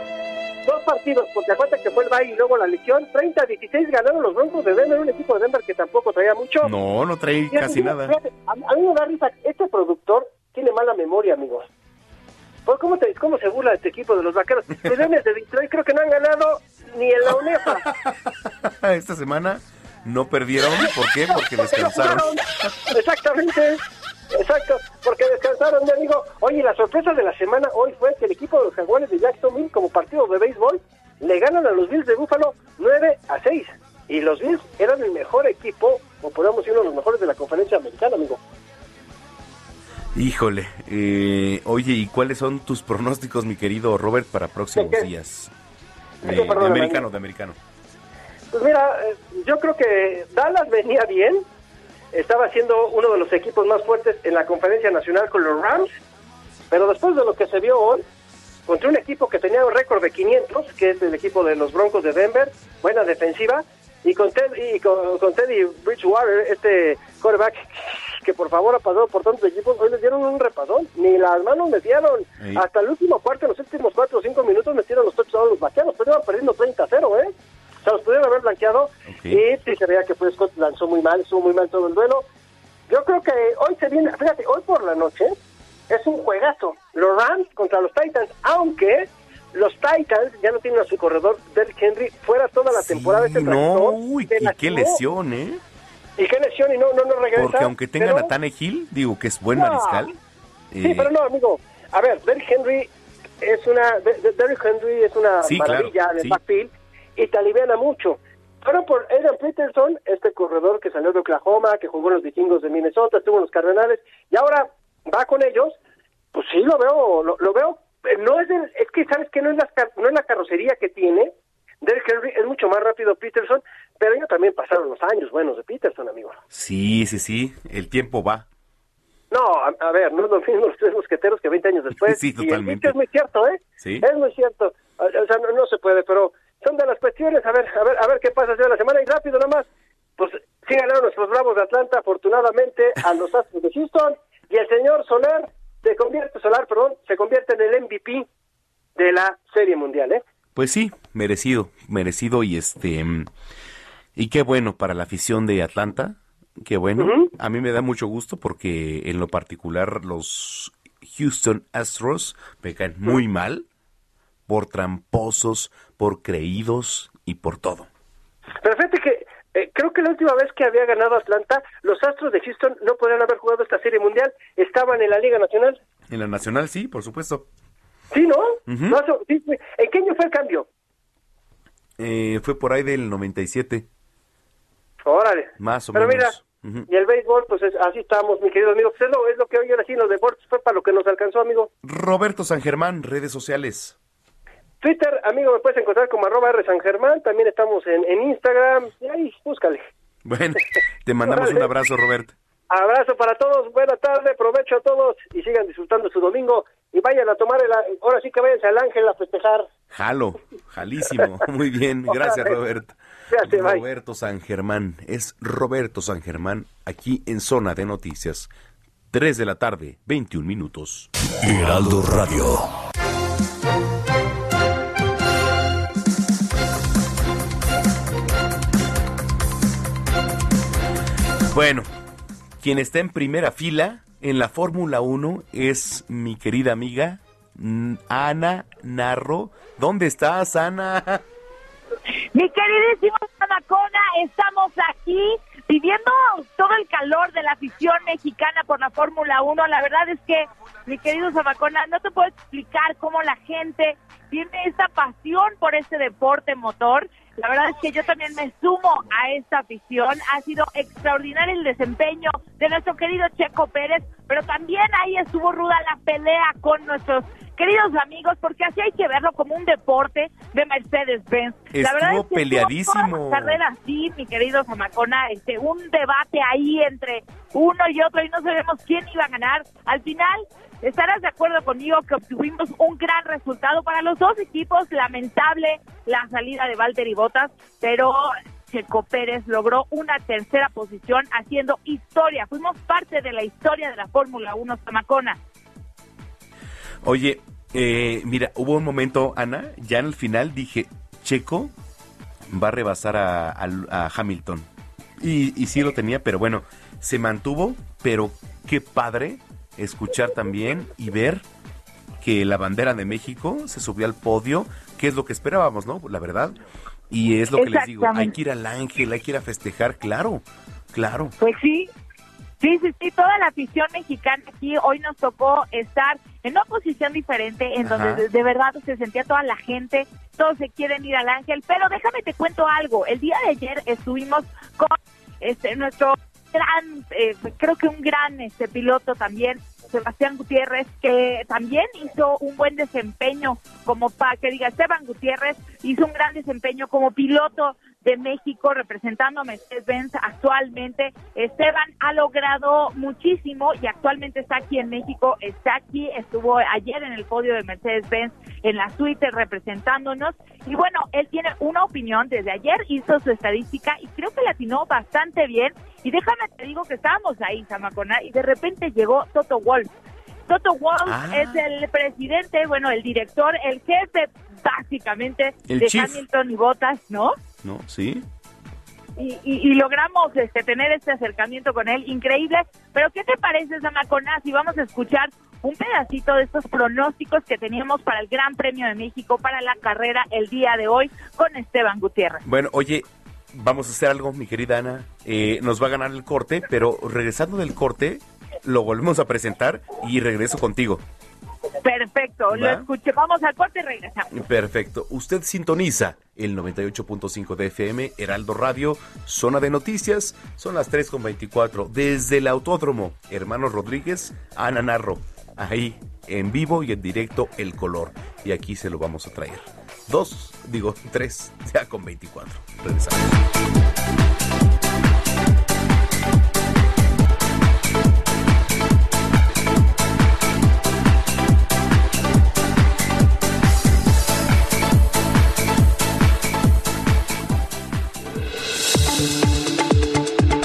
dos partidos, porque acuérdate que fue el bye y luego la lesión. 30-16 ganaron los Broncos de Denver, un equipo de Denver que tampoco traía mucho. No, no trae Y casi nada. fíjate, A, a mí me da risa, este productor tiene mala memoria, amigos. Pues, ¿cómo, te, ¿Cómo se burla este equipo de los vaqueros? Los de Detroit creo que no han ganado ni en la UNEFA. Esta semana no perdieron, ¿por qué? Porque descansaron. Exactamente. Exacto, porque descansaron, mi amigo. Oye, la sorpresa de la semana hoy fue que el equipo de los Jaguares de Jacksonville, como partido de béisbol, le ganan a los Bills de Buffalo 9 a 6. Y los Bills eran el mejor equipo, o podemos decir uno de los mejores de la conferencia americana, amigo. Híjole, eh, oye, ¿y cuáles son tus pronósticos, mi querido Robert, para próximos días? ¿De De, americano, de americano. Pues mira, eh, yo creo que Dallas venía bien, estaba siendo uno de los equipos más fuertes en la conferencia nacional con los Rams, pero después de lo que se vio hoy, contra un equipo que tenía un récord de 500, que es el equipo de los Broncos de Denver, buena defensiva, y con, Ted, y con, con Teddy Bridgewater, este quarterback que por favor ha pasado por tantos equipos, hoy les dieron un repadón, ni las manos metieron, hasta el último cuarto, en los últimos 4 o 5 minutos metieron los touchdowns los vaqueros, pero iban perdiendo 30-0, ¿eh? O sea, los pudieron haber blanqueado y sí se veía que Prescott lanzó muy mal, estuvo muy mal todo el duelo. Yo creo que hoy se viene, fíjate, hoy por la noche es un juegazo. Los Rams contra los Titans, aunque los Titans ya no tienen a su corredor Derrick Henry fuera toda la temporada. Este no, uy, y qué lesión, ¿eh? Y qué lesión y no, no, no regresa. Porque aunque tengan pero- a Tane Hill, digo que es buen No. mariscal. Sí, eh, pero no, amigo. A ver, Derrick Henry es una, de- de- Derrick Henry es una Sí, claro, maravilla de sí. backfield y te aliviana mucho. Fueron por Adrian Peterson, este corredor que salió de Oklahoma, que jugó en los vikingos de Minnesota, estuvo en los Cardenales, y ahora va con ellos, pues sí lo veo, lo, lo veo, eh, no es el- es que sabes que no es la no es la carrocería que tiene, Derrick Henry es mucho más rápido Peterson, pero ya también pasaron los años buenos de Peterson, amigo. Sí, sí, sí, el tiempo va. No, a, a ver, no es lo mismo los tres mosqueteros que 20 años después. Sí, Y el totalmente. es muy cierto, ¿eh? Sí. Es muy cierto. O o sea, no, no se puede, pero son de las cuestiones. A ver, a ver, a ver qué pasa la semana. Y rápido nomás, pues sí ganaron nuestros Bravos de Atlanta, afortunadamente, a los Astros de Houston. Y el señor Soler se convierte, Solar, perdón, se convierte en el MVP de la Serie Mundial, ¿eh? Pues sí, merecido, merecido y este y qué bueno para la afición de Atlanta, qué bueno. A mí me da mucho gusto porque en lo particular los Houston Astros me caen muy mal por tramposos, por creídos y por todo. Pero fíjate que eh, creo que la última vez que había ganado Atlanta, los Astros de Houston no podrían haber jugado esta Serie Mundial. Estaban en la Liga Nacional. En la nacional sí, por supuesto. Sí, ¿no? Sí. ¿En qué año fue el cambio? Eh, fue por ahí del 97, Órale. más o Pero mira, menos. Y el béisbol, pues es- así estamos, mi querido amigo. Pues es lo, es lo que hoy ahora sí los deportes fue para lo que nos alcanzó, amigo. Roberto San Germán, redes sociales. Twitter, amigo, me puedes encontrar como arroba R San Germán. También estamos en, en Instagram. Y ahí, búscale. Bueno, te mandamos un abrazo, Roberto. Abrazo para todos, buena tarde, provecho a todos y sigan disfrutando su domingo. Y vayan a tomar el, ahora sí que váyanse al Ángel a festejar. Jalo, jalísimo. Muy bien, gracias. Roberto. Bye. Roberto San Germán, es Roberto San Germán, aquí en Zona de Noticias. 3 de la tarde, 21 minutos. Heraldo Radio. Bueno, quien está en primera fila en la Fórmula 1 es mi querida amiga mm, Ana Narro. ¿Dónde estás, Ana? Mi queridísimo Zamacona, estamos aquí viviendo todo el calor de la afición mexicana por la Fórmula 1. La verdad es que, mi querido Zamacona, no te puedo explicar cómo la gente tiene esta pasión por este deporte motor. La verdad es que yo también me sumo a esta afición. Ha sido extraordinario el desempeño de nuestro querido Checo Pérez, pero también ahí estuvo ruda la pelea con nuestros queridos amigos, porque así hay que verlo como un deporte de Mercedes-Benz. La verdad es que peleadísimo. carrera así, mi querido Zamacona, este, un debate ahí entre uno y otro y no sabemos quién iba a ganar. Al final, estarás de acuerdo conmigo que obtuvimos un gran resultado para los dos equipos. Lamentable la salida de Valtteri Bottas, pero Checo Pérez logró una tercera posición haciendo historia. Fuimos parte de la historia de la Fórmula 1 Zamacona. Oye, eh, mira, hubo un momento, Ana, ya en el final dije, Checo va a rebasar a, a- a Hamilton. Y, y sí lo tenía, pero bueno, se mantuvo, pero qué padre escuchar también y ver que la bandera de México se subió al podio, que es lo que esperábamos, ¿no? La verdad. Y es lo que les digo, hay que ir al ángel, hay que ir a festejar, claro, claro. Pues sí, Sí, sí, sí, toda la afición mexicana aquí hoy nos tocó estar en una posición diferente, en donde de, de verdad se sentía toda la gente, todos se quieren ir al Ángel, pero déjame te cuento algo, el día de ayer estuvimos con este nuestro gran, eh, creo que un gran este piloto también, Sebastián Gutiérrez, que también hizo un buen desempeño como para que diga Esteban Gutiérrez hizo un gran desempeño como piloto de México representando a Mercedes-Benz actualmente. Esteban ha logrado muchísimo y actualmente está aquí en México, está aquí, estuvo ayer en el podio de Mercedes-Benz en la suite representándonos y bueno, él tiene una opinión desde ayer, hizo su estadística y creo que la atinó bastante bien y déjame te digo que estábamos ahí, Zamacona, y de repente llegó Toto Wolf. Toto Ah. es el presidente, bueno, el director, el jefe básicamente El de chief. Hamilton y Bottas, ¿no? ¿No? ¿Sí? y, y- y logramos este tener este acercamiento con él, increíble. Pero ¿qué te parece, Zamacona, si vamos a escuchar un pedacito de estos pronósticos que teníamos para el Gran Premio de México, para la carrera el día de hoy con Esteban Gutiérrez? Bueno, oye, vamos a hacer algo, mi querida Ana. Eh, nos va a ganar el corte, pero regresando del corte, lo volvemos a presentar y regreso contigo. Perfecto, lo escuché. Vamos al corte y regresamos. Perfecto. Usted sintoniza el 98.5 de FM, Heraldo Radio, zona de noticias. Son las 3.24. Desde el Autódromo, Hermanos Rodríguez, Ana Narro. Ahí, en vivo y en directo, el color. Y aquí se lo vamos a traer. Dos, digo, tres, ya con 24. Regresamos.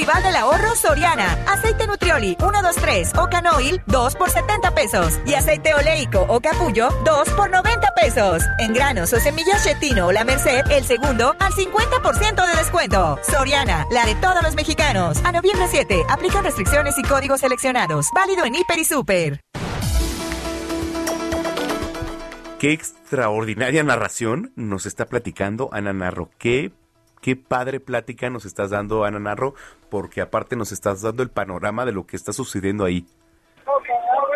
Festival del Ahorro Soriana. Aceite Nutrioli 1, 2, 3 o Canoil 2 por 70 pesos. Y aceite oleico o capullo 2 por 90 pesos. En granos o semillas chetino o la Merced, el segundo al 50% de descuento. Soriana, la de todos los mexicanos. A noviembre 7, aplican restricciones y códigos seleccionados. Válido en Hiper y Super. Qué extraordinaria narración nos está platicando Ana Narro. Qué, qué padre plática nos estás dando, Ana Narro, porque aparte nos estás dando el panorama de lo que está sucediendo ahí.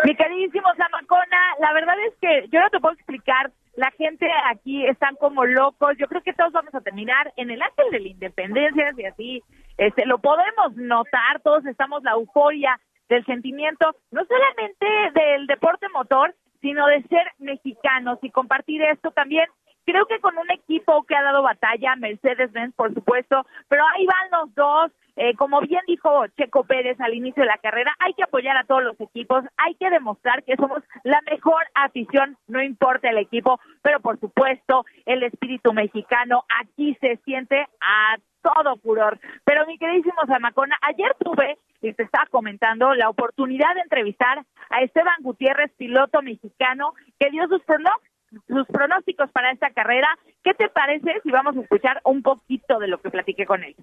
Mi queridísimo Zamacona, la verdad es que yo no te puedo explicar. La gente aquí están como locos. Yo creo que todos vamos a terminar en el Ángel de la Independencia y así este, lo podemos notar. Todos estamos la euforia del sentimiento, no solamente del deporte motor, sino de ser mexicanos y compartir esto también. Creo que con un equipo que ha dado batalla, Mercedes-Benz, por supuesto, pero ahí van los dos. Eh, como bien dijo Checo Pérez al inicio de la carrera, hay que apoyar a todos los equipos, hay que demostrar que somos la mejor afición, no importa el equipo, pero por supuesto el espíritu mexicano aquí se siente a todo furor. Pero mi queridísimo Zamacona, ayer tuve, y te estaba comentando, la oportunidad de entrevistar a Esteban Gutiérrez, piloto mexicano, que dio sus pronósticos sus pronósticos para esta carrera. ¿Qué te parece si vamos a escuchar un poquito de lo que platiqué con él?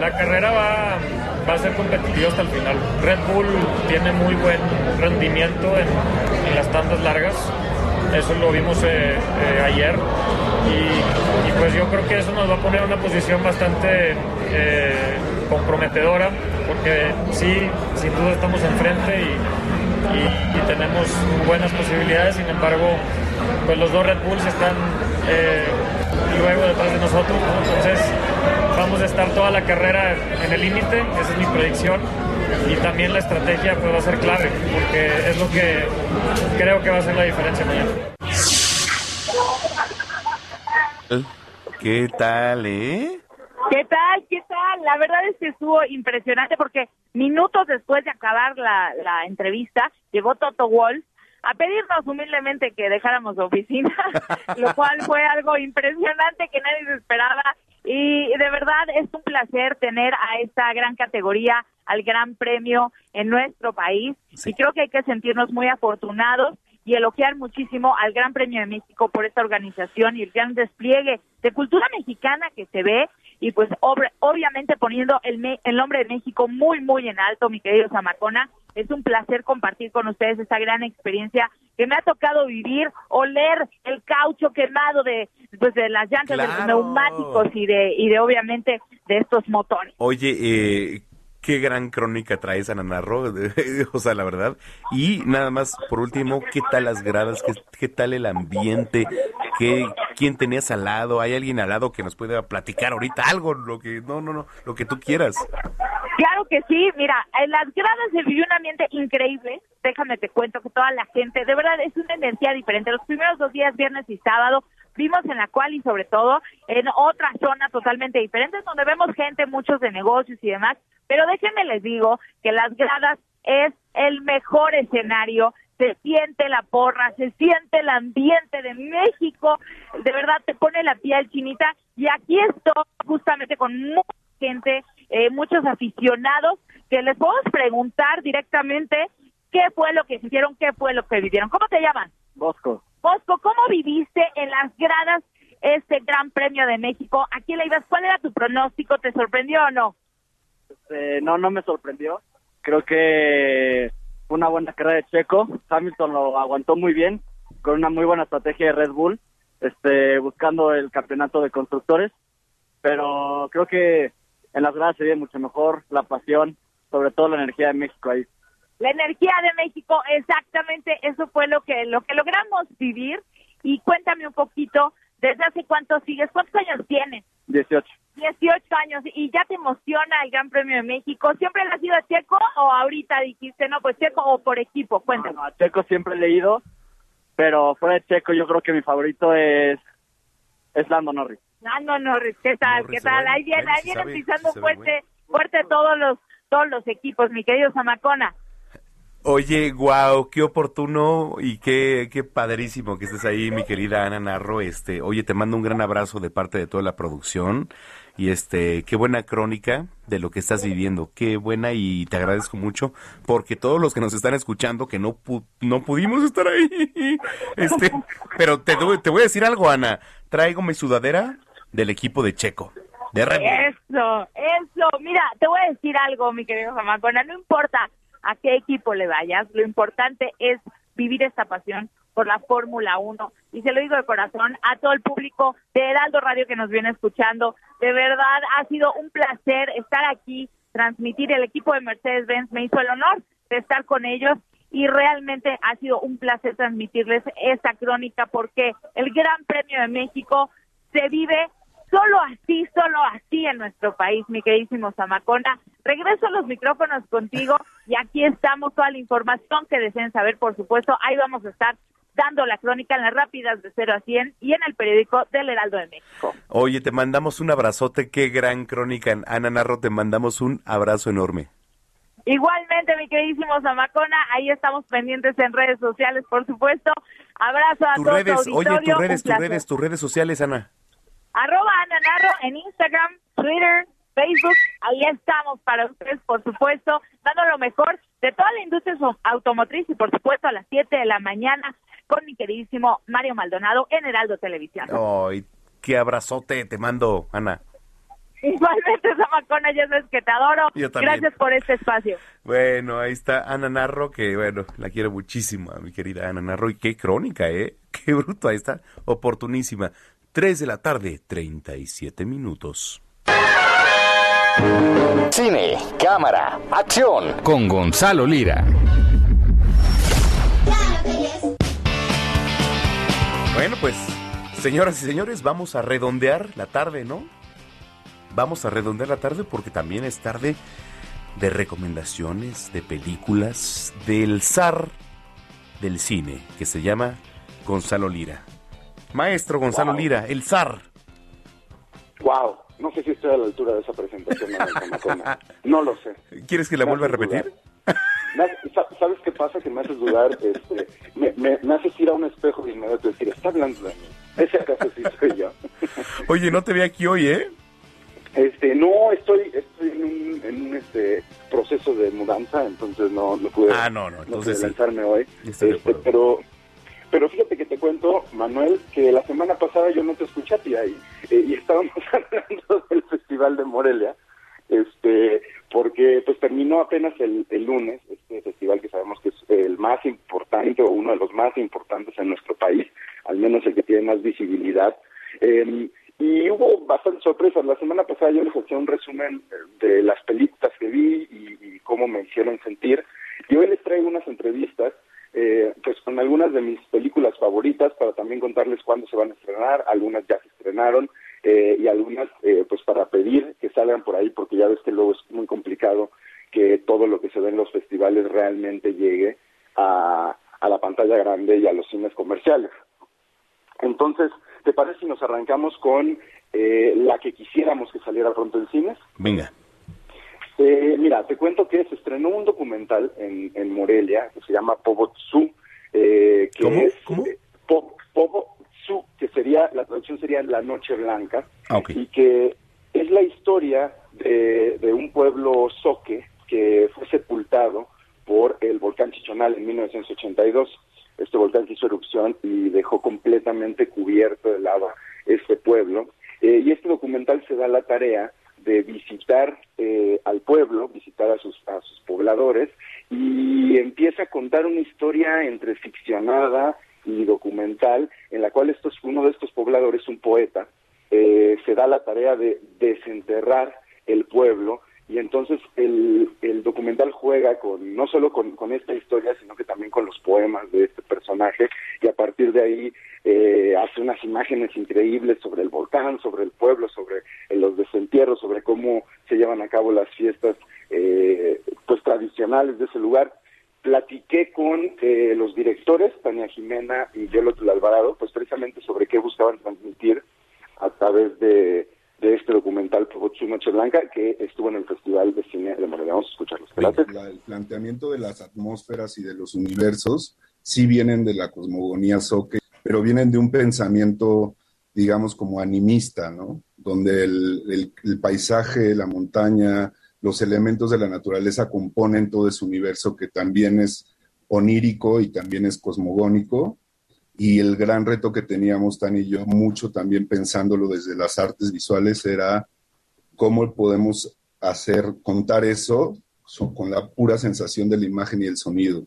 La carrera va, va a ser competitiva hasta el final. Red Bull tiene muy buen rendimiento en, en las tandas largas. Eso lo vimos eh, eh, ayer. Y, y pues yo creo que eso nos va a poner en una posición bastante eh, comprometedora. Porque sí, sin duda estamos enfrente y, y- tenemos buenas posibilidades. Sin embargo, pues los dos Red Bulls están eh, luego detrás de nosotros. ¿no? Entonces vamos a estar toda la carrera en el límite, esa es mi predicción. Y también la estrategia pues, va a ser clave, porque es lo que creo que va a ser la diferencia mañana. ¿Qué tal, eh? ¿Qué tal? ¿Qué tal? La verdad es que estuvo impresionante porque minutos después de acabar la, la entrevista llegó Toto Wolf a pedirnos humildemente que dejáramos la oficina, lo cual fue algo impresionante que nadie se esperaba. Y de verdad es un placer tener a esta gran categoría, al gran premio en nuestro país. Y creo que hay que sentirnos muy afortunados. y elogiar muchísimo al Gran Premio de México por esta organización y el gran despliegue de cultura mexicana que se ve y pues ob- obviamente poniendo el, me- el nombre de México muy, muy en alto, mi querido Zamacona. Es un placer compartir con ustedes esta gran experiencia que me ha tocado vivir, oler el caucho quemado de, pues, de las llantas, de los neumáticos y de, y de obviamente de estos motores. Oye, eh, qué gran crónica traes, Ana Narro, o sea, la verdad. Y nada más, por último, ¿qué tal las gradas? ¿Qué, qué tal el ambiente? ¿Qué, ¿Quién tenías al lado? ¿Hay alguien al lado que nos pueda platicar ahorita algo? Lo que, no, no, no, lo que tú quieras. Claro que sí, mira, en las gradas se vivió un ambiente increíble. Déjame te cuento que toda la gente, de verdad, es una energía diferente. Los primeros dos días, viernes y sábado, vimos en la cual y sobre todo en otra zona totalmente diferente, donde vemos gente, muchos de negocios y demás. Pero déjenme les digo que las gradas es el mejor escenario. Se siente la porra, se siente el ambiente de México. De verdad te pone la piel chinita. Y aquí estoy justamente con mucha gente, eh, muchos aficionados, que les podemos preguntar directamente qué fue lo que hicieron, qué fue lo que vivieron. ¿Cómo te llaman? Bosco. Bosco, ¿cómo viviste en las gradas este Gran Premio de México? ¿A quién le ibas? ¿Cuál era tu pronóstico? ¿Te sorprendió o no? Este, no, no me sorprendió. Creo que una buena carrera de Checo. Hamilton lo aguantó muy bien, con una muy buena estrategia de Red Bull, este, buscando el campeonato de constructores. Pero creo que en las gradas se mucho mejor la pasión, sobre todo la energía de México ahí. La energía de México, exactamente, eso fue lo que lo que logramos vivir. Y cuéntame un poquito, ¿desde hace cuánto sigues? ¿Cuántos años tienes? 18. 18 años y ya te emociona el Gran Premio de México. ¿Siempre le has ido a Checo o ahorita dijiste, no, pues Checo o por equipo? Cuéntame. A Checo siempre he leído, pero fuera de Checo yo creo que mi favorito es, es Lando Norris. No, Norris, ¿qué tal? Norris, ¿Qué tal? Ahí Bueno, ahí sí vienen pisando fuerte, fuerte todos los, todos los equipos, mi querido Zamacona. Oye, wow, qué oportuno y qué, qué padrísimo que estés ahí, mi querida Ana Narro. Este, oye, te mando un gran abrazo de parte de toda la producción y este, qué buena crónica de lo que estás viviendo, qué buena y te agradezco mucho porque todos los que nos están escuchando que no pu- no pudimos estar ahí, este, pero te, te voy a decir algo, Ana, traigo mi sudadera del equipo de Checo, de. Eso, eso. Mira, te voy a decir algo, mi querido Zamacona. No importa a qué equipo le vayas, lo importante es vivir esta pasión por la Fórmula 1. Y se lo digo de corazón a todo el público de Heraldo Radio que nos viene escuchando. De verdad, ha sido un placer estar aquí, transmitir. El equipo de Mercedes-Benz me hizo el honor de estar con ellos y realmente ha sido un placer transmitirles esta crónica porque el Gran Premio de México se vive solo así, solo así en nuestro país, mi queridísimo Zamacona. Regreso a los micrófonos contigo y aquí estamos toda la información que deseen saber, por supuesto. Ahí vamos a estar dando la crónica en las rápidas de 0 a 100 y en el periódico del Heraldo de México. Oye, te mandamos un abrazote, qué gran crónica, Ana Narro, te mandamos un abrazo enorme. Igualmente, mi queridísimo Zamacona, ahí estamos pendientes en redes sociales, por supuesto. Abrazo a Tus todo redes, oye, tus redes, tus redes, tus redes sociales, Ana. Arroba Ana Narro en Instagram, Twitter, Facebook. Ahí estamos para ustedes, por supuesto, dando lo mejor de toda la industria automotriz y, por supuesto, a las 7 de la mañana con mi queridísimo Mario Maldonado en Heraldo Televisión. Ay, qué abrazote te mando, Ana. Igualmente, Zamacona, ya sabes que te adoro. Yo también. Gracias por este espacio. Bueno, ahí está Ana Narro, que bueno, la quiero muchísimo, mi querida Ana Narro. Y qué crónica, ¿eh? Qué bruto, ahí está, oportunísima. 3 de la tarde, 37 minutos. Cine, cámara, acción. Con Gonzalo Lira. Bueno, pues, señoras y señores, vamos a redondear la tarde, ¿no? Vamos a redondear la tarde porque también es tarde de recomendaciones, de películas, del zar del cine, que se llama Gonzalo Lira. Maestro Gonzalo Wow. Lira, el zar. Wow, no sé si estoy a la altura de esa presentación. No lo sé. ¿Quieres que la vuelva a repetir? ¿Sabes qué pasa? Que me haces dudar, este, me, me, me haces ir a un espejo y inmediato decir, está hablando de mí. ¿Ese acaso sí soy yo? Oye, no te vi aquí hoy, ¿eh? Este, no, estoy, estoy en un, en un este, proceso de mudanza, entonces no, no pude, Ah, no, no, entonces pude sí. lanzarme hoy. Este, pero Pero fíjate que te cuento, Manuel, que la semana pasada yo no te escuché a ti ahí eh, y estábamos hablando del Festival de Morelia, este, porque pues terminó apenas el, el lunes este festival que sabemos que es el más importante o uno de los más importantes en nuestro país, al menos el que tiene más visibilidad. Eh, y hubo bastantes sorpresas. La semana pasada yo les hacía un resumen eh, de las películas que vi y, y cómo me hicieron sentir. Y hoy les traigo unas entrevistas eh, pues con algunas de mis películas favoritas para también contarles cuándo se van a estrenar, algunas ya se estrenaron eh, y algunas eh, pues para pedir que salgan por ahí porque ya ves que luego es muy complicado que todo lo que se ve en los festivales realmente llegue a, a la pantalla grande y a los cines comerciales. Entonces, ¿te parece si nos arrancamos con eh, la que quisiéramos que saliera pronto en cines? Venga. Eh, mira, te cuento que se estrenó un documental en, en Morelia que se llama Pobotsu, eh, que ¿Cómo? es ¿Cómo? eh, Po- Pobotsu, que sería, la traducción sería La Noche Blanca, Ah, y que es la historia de, de un pueblo soque que fue sepultado por el volcán Chichonal en 1982. Este volcán hizo erupción y dejó completamente cubierto de lava este pueblo. Eh, y este documental se da la tarea de visitar eh, al pueblo, visitar a sus, a sus pobladores y empieza a contar una historia entre ficcionada y documental en la cual estos, uno de estos pobladores, un poeta, eh, se da la tarea de desenterrar el pueblo y entonces el, documental juega con no solo con, con esta historia sino que también con los poemas de este personaje y a partir de ahí eh, hace unas imágenes increíbles sobre el volcán, sobre el pueblo, sobre eh, los desentierros, sobre cómo se llevan a cabo las fiestas eh, pues tradicionales de ese lugar. Platiqué con eh, los directores, Tania Jimena y Yolotl Alvarado, pues precisamente sobre qué buscaban transmitir a través de, Pobotsu Noche Blanca que estuvo en el Festival de Cine de Morelia. Vamos a escucharlos. La- el planteamiento de las atmósferas y de los universos sí vienen de la cosmogonía Soque, pero vienen de un pensamiento, digamos, como animista, ¿no? Donde el, el- el paisaje, la montaña, los elementos de la naturaleza componen todo ese universo que también es onírico y también es cosmogónico. Y el gran reto que teníamos, Tan y yo, mucho también pensándolo desde las artes visuales, era cómo podemos hacer, contar eso so- con la pura sensación de la imagen y el sonido.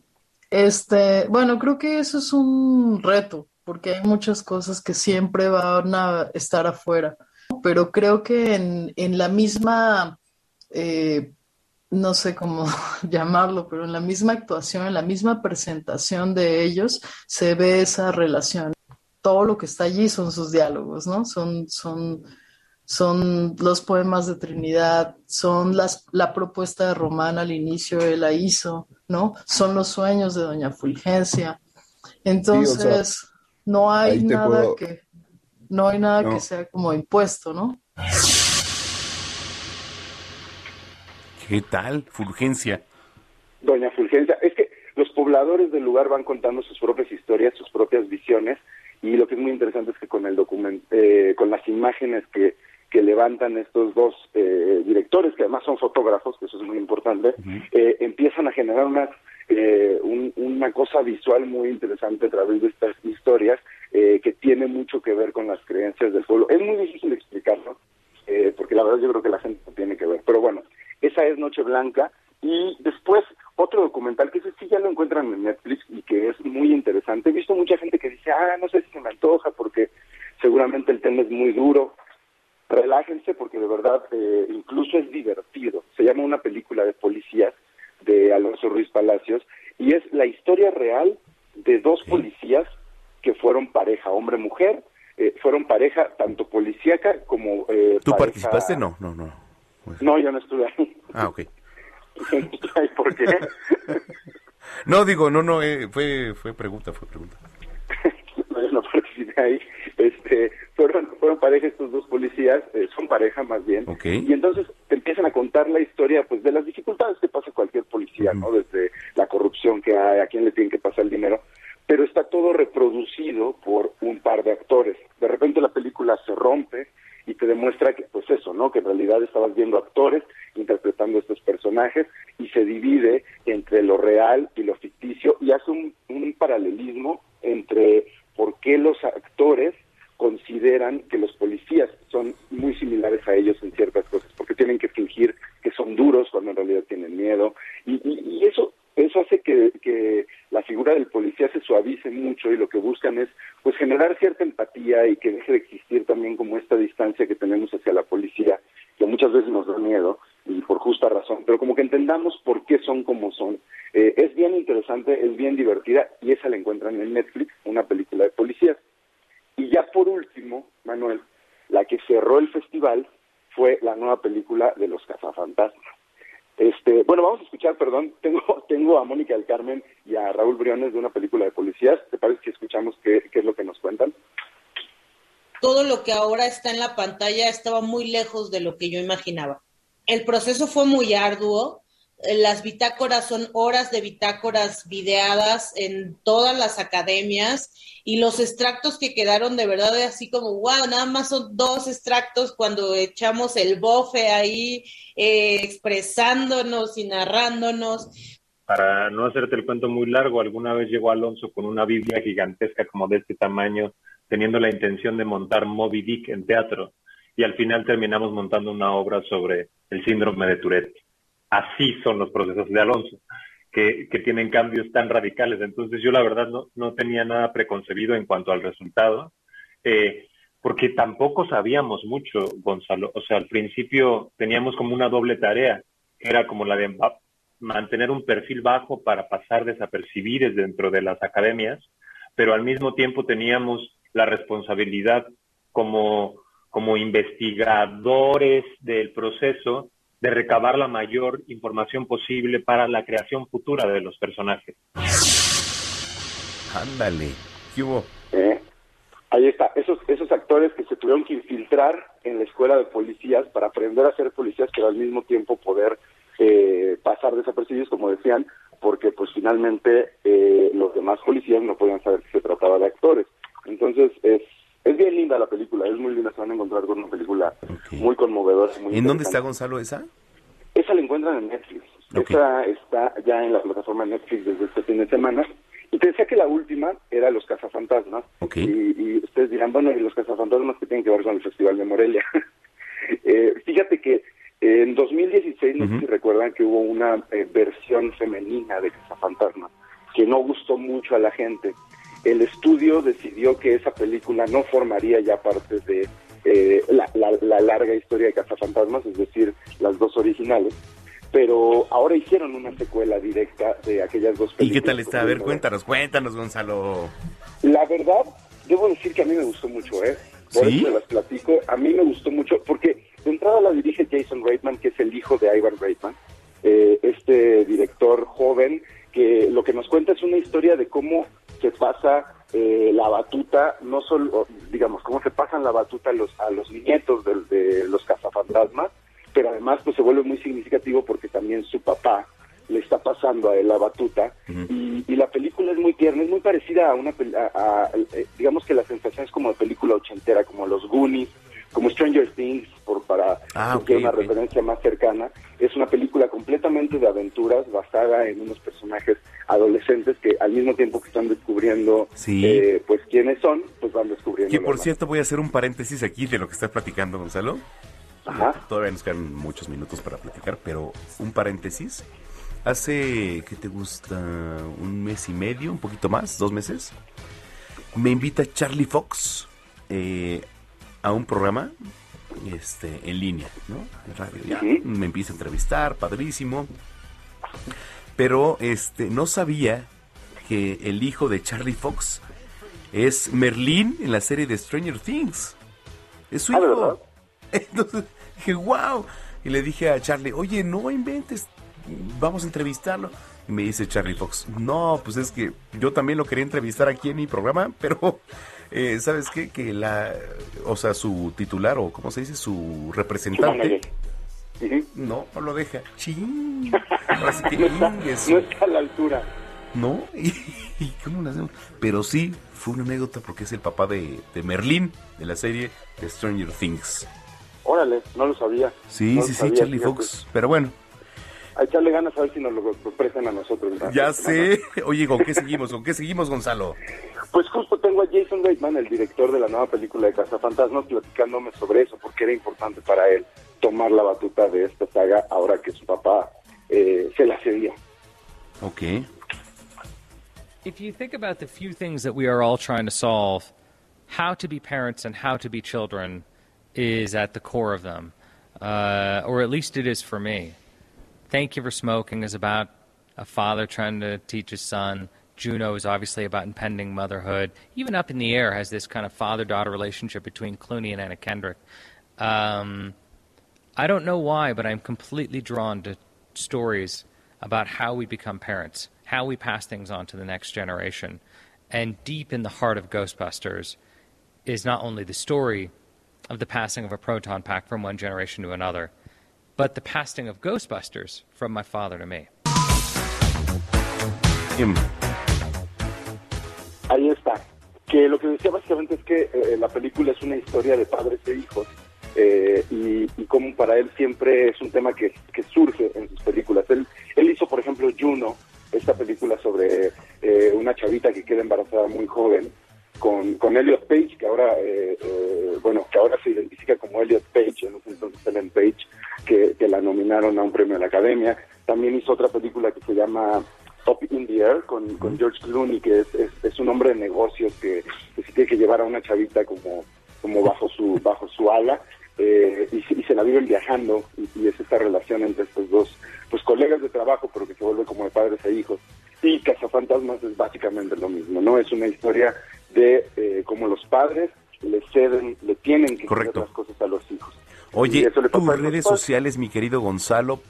Este, bueno, creo que eso es un reto, porque hay muchas cosas que siempre van a estar afuera, pero creo que en, en la misma, eh, no sé cómo llamarlo, pero en la misma actuación, en la misma presentación de ellos, se ve esa relación. Todo lo que está allí son sus diálogos, ¿no? Son, son, son los poemas de Trinidad, son las, la propuesta de Román al inicio, él la hizo, ¿no? Son los sueños de Doña Fulgencia. Entonces, no hay nada puedo- que, no hay nada No. que sea como impuesto, ¿no? ¿Qué tal? Fulgencia. Doña Fulgencia, es que los pobladores del lugar van contando sus propias historias, sus propias visiones, y lo que es muy interesante es que con el document, eh, con las imágenes que, que levantan estos dos eh, directores, que además son fotógrafos, que eso es muy importante, eh, empiezan a generar unas, eh, un- una cosa visual muy interesante a través de estas historias, eh, que tiene mucho que ver con las creencias del pueblo. Es muy difícil explicarlo, eh, porque la verdad yo creo que la gente no tiene que ver. Pero bueno, esa es Noche Blanca. Y después otro documental que ese sí ya lo encuentran en Netflix y que es muy interesante. He visto mucha gente que dice, ah, no sé si se me antoja porque seguramente el tema es muy duro. Relájense porque de verdad eh, incluso es divertido. Se llama una película de policías de Alonso Ruiz Palacios y es la historia real de dos policías que fueron pareja, hombre-mujer, eh, fueron pareja tanto policíaca como... eh, ¿Tú pareja- participaste? No, no, no. No, yo no estuve ahí. Ah, ok. ¿Por qué? No, digo, no, no, eh, fue, fue pregunta, fue pregunta. No, yo no participé ahí. Este, fueron, fueron pareja estos dos policías, eh, son pareja más bien. Y entonces te empiezan a contar la historia pues de las dificultades que pasa cualquier policía, ¿no? Desde la corrupción que hay, a quién le tienen que pasar el dinero. Pero está todo reproducido por un par de actores. De repente la película se rompe y te demuestra que, pues eso, ¿no? Que en realidad estabas viendo actores interpretando estos personajes y se divide entre lo real y lo ficticio y hace un, un paralelismo entre por qué los actores consideran que los policías son muy similares a ellos en ciertas cosas, porque tienen que fingir que son duros cuando en realidad tienen miedo. Y, eso eso hace que, que la figura del policía se suavice mucho y lo que buscan es pues generar cierta empatía y que deje de existir también como esta distancia que tenemos hacia la policía, que muchas veces nos da miedo y por justa razón, pero como que entendamos por qué son como son. Eh, es bien interesante, es bien divertida y esa la encuentran en Netflix, una película de policías. Ya por último, Manuel, la que cerró el festival fue la nueva película de los cazafantasmas. Este, bueno, vamos a escuchar, perdón, tengo, tengo a Mónica del Carmen y a Raúl Briones de una película de policías. ¿Te parece que escuchamos qué, qué es lo que nos cuentan? todo lo que ahora está en la pantalla estaba muy lejos de lo que yo imaginaba. El proceso fue muy arduo. Las bitácoras son horas de bitácoras videadas en todas las academias y los extractos que quedaron de verdad así como, wow, nada más son dos extractos cuando echamos el bofe ahí eh, expresándonos y narrándonos. Para no hacerte el cuento muy largo, alguna vez llegó Alonso con una Biblia gigantesca como de este tamaño, teniendo la intención de montar Moby Dick en teatro, y al final terminamos montando una obra sobre el síndrome de Tourette. Así son los procesos de Alonso, que, tienen cambios tan radicales. Entonces yo la verdad no, no tenía nada preconcebido en cuanto al resultado, eh, porque tampoco sabíamos mucho, Gonzalo. O sea, al principio teníamos como una doble tarea, era como la de mantener un perfil bajo para pasar desapercibidos dentro de las academias, pero al mismo tiempo teníamos la responsabilidad como, como investigadores del proceso de recabar la mayor información posible para la creación futura de los personajes. Ándale. ¿Qué hubo? ¿eh? Ahí está, esos, esos actores que se tuvieron que infiltrar en la escuela de policías para aprender a ser policías, pero al mismo tiempo poder eh, pasar desapercibidos, como decían, porque pues finalmente eh, los demás policías no podían saber que se trataba de actores. Entonces es, es bien linda la película, es muy linda, se van a encontrar con una película muy conmovedora. Muy ¿En dónde está. Gonzalo esa? Esa la encuentran en Netflix. Esa está ya en la plataforma Netflix desde este fin de semana. Y te decía que la última era Los Cazafantasmas. Y, y ustedes dirán, bueno, ¿y los Cazafantasmas qué tienen que ver con el Festival de Morelia? Eh, fíjate que en 2016, no sé si recuerdan que hubo una eh, versión femenina de Cazafantasmas que no gustó mucho a la gente. El estudio decidió que esa película no formaría ya parte de eh, la, la- la larga historia de Cazafantasmas, es decir, las dos originales. Pero ahora hicieron una secuela directa de aquellas dos ¿Y películas. qué tal está? A ver, cuéntanos, cuéntanos, Gonzalo. La verdad, debo decir que a mí me gustó mucho, ¿eh? Por ¿Sí? eso me las platico. A mí me gustó mucho porque de entrada la dirige Jason Reitman, que es el hijo de Ivan Reitman, eh, este director joven que lo que nos cuenta es una historia de cómo se pasa eh, la batuta, no solo, digamos, cómo se pasan la batuta a los, a los nietos del- de, los cazafantasmas, pero además pues se vuelve muy significativo porque también su papá le está pasando a él la batuta. Y, y la película es muy tierna, es muy parecida a una, pel- a- a- eh, digamos que la sensación es como de película ochentera, como los Goonies, como Stranger Things, por para Ah, que ok, una ok. referencia más cercana. Es una película completamente de aventuras basada en unos personajes adolescentes que al mismo tiempo que están descubriendo Sí. eh, pues quiénes son, pues van descubriendo. Que por cierto voy a hacer un paréntesis aquí de lo que estás platicando, Gonzalo. Ajá. Todavía nos quedan muchos minutos para platicar, pero un paréntesis. Hace, ¿qué te gusta? Un mes y medio, un poquito más, dos meses. Me invita Charlie Fox eh, a un programa este, en línea, ¿no? En radio. Ya, Me empieza a entrevistar, padrísimo. Pero este, no sabía que el hijo de Charlie Fox es Merlín en la serie de Stranger Things. Es su hijo. Entonces dije, wow. Y le dije a Charlie, oye, no inventes, vamos a entrevistarlo. Y me dice Charlie Fox, no, pues es que yo también lo quería entrevistar aquí en mi programa, pero eh, ¿sabes qué? Que la, o sea, su titular o, ¿cómo se dice? Su representante. No, no lo deja. Chin. Ahora sí que no, está, no está a la altura. ¿No? ¿Y, cómo lo hacemos? Pero sí, fue una anécdota porque es el papá de, de Merlín de la serie de Stranger Things. Órale, no lo sabía. Sí, No sí, sí, sabía, Charlie. Fox. Pero bueno, A echarle ganas a ver si nos lo, prestan a nosotros. ¿verdad? ya sé. Oye, ¿con qué seguimos? ¿Con qué seguimos, Gonzalo? Pues justo tengo a Jason Reitman, el director de la nueva película de Cazafantasmas, platicándome sobre eso, porque era importante para él tomar la batuta de esta saga ahora que su papá eh, se la cedía. Ok. If you think about the few things that we are all trying to solve, how to be parents and how to be children is at the core of them, uh, or at least it is for me. Thank You for Smoking is about a father trying to teach his son. Juno is obviously about impending motherhood. Even Up in the Air has this kind of father daughter relationship between Clooney and Anna Kendrick. Um, I don't know why, but I'm completely drawn to stories about how we become parents, how we pass things on to the next generation. And deep in the heart of Ghostbusters is not only the story of the passing of a proton pack from one generation to another, but the passing of Ghostbusters from my father to me. Ahí está. Que lo que decía básicamente es que eh, la película es una historia de padres e hijos eh, y, y como para él siempre es un tema que, que surge en sus películas. Él, él hizo, por ejemplo, Juno, esta película sobre eh, una chavita que queda embarazada muy joven, con, con Elliot Page, que ahora, eh, eh, bueno, que ahora se identifica como Elliot Page, en ese entonces Ellen Page, que, que la nominaron a un premio de la Academia. También hizo otra película que se llama Up in the Air con, con George Clooney, que es, es, es un hombre de negocios que, que se tiene que llevar a una chavita como, como bajo su bajo su ala eh, y, se- y se la viven viajando y, y es esta relación entre estos dos pues colegas de trabajo pero que se vuelve como de padres e hijos. Y Cazafantasmas es básicamente lo mismo no es una historia de eh, cómo los padres le ceden le tienen que ceder las cosas a los hijos Oye, tus redes sociales, mi querido Gonzalo.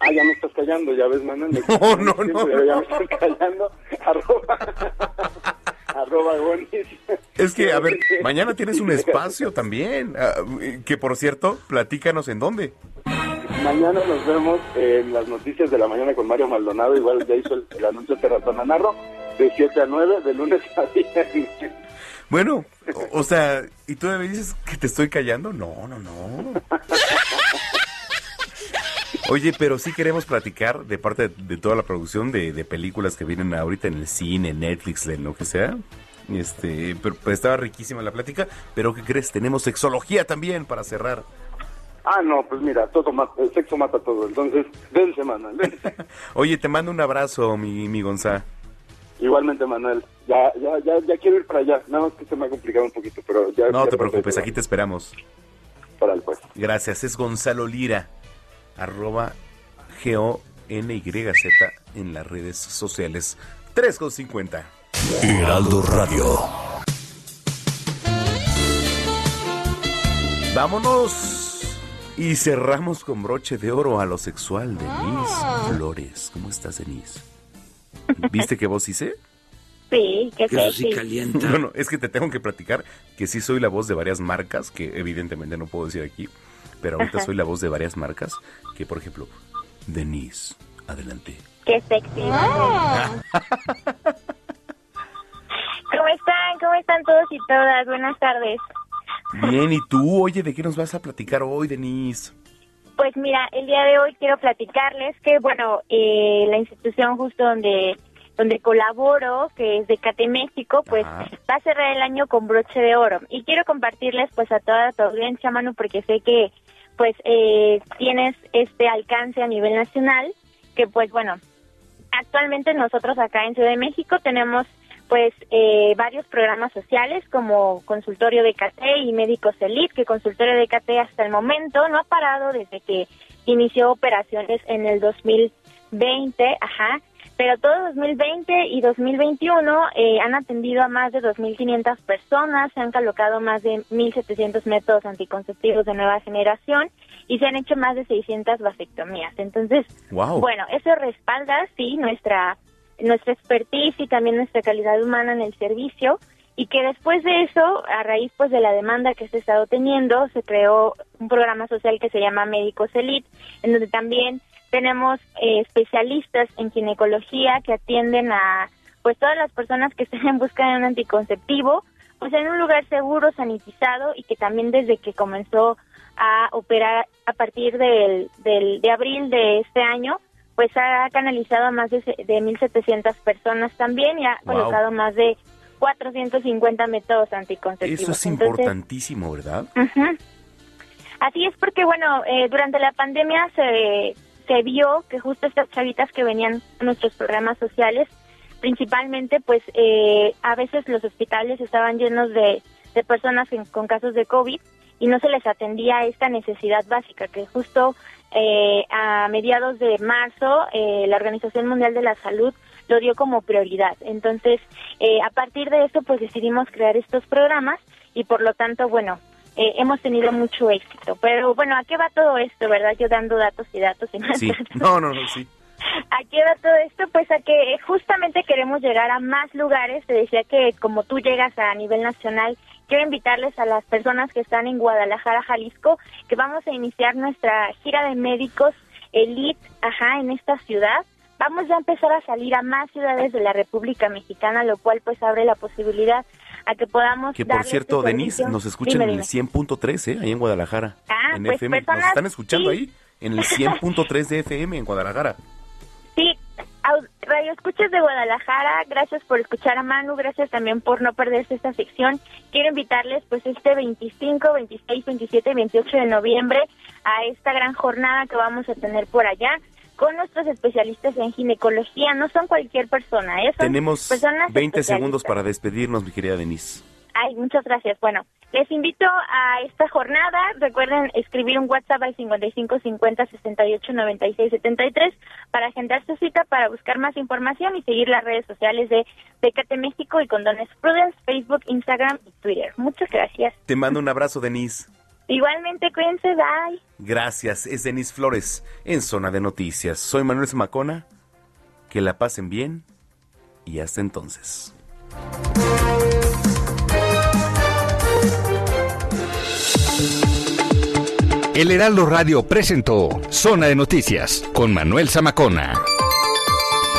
ah ya me estás callando ya ves Manuel No, no, siempre no, ya no. me estás callando arroba arroba Gonis Es que, a ver, mañana tienes un espacio también. ah, que por cierto, platícanos en dónde. Mañana nos vemos en las noticias de la mañana con Mario Maldonado. Igual ya hizo el, el anuncio de Terrazona Narro de 7 a 9, de lunes a viernes. Bueno, o, o sea, ¿y tú me dices que te estoy callando? No, no, no. Oye, pero sí queremos platicar de parte de, de toda la producción de, de películas que vienen ahorita en el cine, Netflix, en lo que sea. Este, pero, pero estaba riquísima la plática. Pero ¿qué crees? Tenemos sexología también para cerrar. Ah, no, pues mira, todo mata, el sexo mata todo. Entonces, dense, Manuel. dense. Oye, te mando un abrazo, mi, mi Gonzá. Igualmente, Manuel. Ya, ya, ya, ya quiero ir para allá. Nada más que se me ha complicado un poquito, pero ya. No ya te preocupes, aquí te esperamos. Para el pues. Gracias, es Gonzalo Lira, arroba G-O-N-Y-Z en las redes sociales. 3,50. Heraldo Radio. Vámonos. Y cerramos con broche de oro a lo sexual, Denise Flores. ¿Cómo estás, Denise? ¿Viste qué voz hice? Sí, que sexy. Bueno, es que te tengo que platicar que sí soy la voz de varias marcas, que evidentemente no puedo decir aquí, pero ahorita Ajá. soy la voz de varias marcas, que por ejemplo, Denise, adelante. Qué sexy. ¿Cómo están? ¿Cómo están todos y todas? Buenas tardes. Bien, ¿y tú? Oye, ¿de qué nos vas a platicar hoy, Denise? Pues mira, el día de hoy quiero platicarles que, bueno, eh, la institución justo donde donde colaboro, que es de Cate México, pues Ajá. va a cerrar el año con broche de oro. Y quiero compartirles pues a toda tu audiencia, Manu, porque sé que pues eh, tienes este alcance a nivel nacional, que pues bueno, actualmente nosotros acá en Ciudad de México tenemos pues eh, varios programas sociales como Consultorio de KT y Médicos Elite, que Consultorio de KT hasta el momento no ha parado desde que inició operaciones en el 2020, ajá, pero todo 2020 y 2021 eh, han atendido a más de 2.500 personas, se han colocado más de 1.700 métodos anticonceptivos de nueva generación y se han hecho más de 600 vasectomías. Entonces, Wow. bueno, eso respalda, sí, nuestra, nuestra expertise y también nuestra calidad humana en el servicio y que después de eso, a raíz pues de la demanda que se ha estado teniendo, se creó un programa social que se llama Médicos Elite, en donde también tenemos eh, especialistas en ginecología que atienden a pues todas las personas que estén en busca de un anticonceptivo, pues en un lugar seguro, sanitizado y que también desde que comenzó a operar a partir del, del, de abril de este año, pues ha canalizado a más de, de 1.700 personas también y ha Wow. colocado más de 450 métodos anticonceptivos. Eso es Entonces, importantísimo, ¿verdad? Así es porque, bueno, eh, durante la pandemia se, se vio que justo estas chavitas que venían a nuestros programas sociales, principalmente, pues eh, a veces los hospitales estaban llenos de, de personas en- con casos de COVID y no se les atendía esta necesidad básica que justo eh, a mediados de marzo eh, la Organización Mundial de la Salud lo dio como prioridad. Entonces, eh, a partir de esto, pues decidimos crear estos programas y por lo tanto, bueno, eh, hemos tenido mucho éxito. Pero bueno, ¿a qué va todo esto, verdad? Yo dando datos y datos y más Sí. datos. No, no, no, sí. ¿A qué va todo esto? Pues a que justamente queremos llegar a más lugares. Te decía que como tú llegas a nivel nacional, quiero invitarles a las personas que están en Guadalajara, Jalisco, que vamos a iniciar nuestra gira de médicos elite, ajá, en esta ciudad. Vamos ya a empezar a salir a más ciudades de la República Mexicana, lo cual pues abre la posibilidad a que podamos Que por cierto, este Denise, nos escuchan Dime, en el dime. 100.3, ¿eh? Ahí en Guadalajara. Ah, en pues, FM. Nos están escuchando sí. ahí en el 100.3 de FM en Guadalajara. Radio Escuchas de Guadalajara, gracias por escuchar a Manu, gracias también por no perderse esta sección. Quiero invitarles pues este 25, 26, 27 y 28 de noviembre a esta gran jornada que vamos a tener por allá con nuestros especialistas en ginecología. No son cualquier persona, ¿eh? Son Tenemos personas 20 especialistas. segundos para despedirnos, mi querida Denise. Ay, muchas gracias. Bueno, les invito a esta jornada. Recuerden escribir un WhatsApp al 55 50 68 96 73 para agendar su cita, para buscar más información y seguir las redes sociales de Pécate México y Condones Prudence, Facebook, Instagram y Twitter. Muchas gracias. Te mando un abrazo, Denise. Igualmente, cuídense, bye. Gracias, es Denise Flores en Zona de Noticias. Soy Manuel Zamacona. Que la pasen bien y hasta entonces. El Heraldo Radio presentó Zona de Noticias con Manuel Zamacona.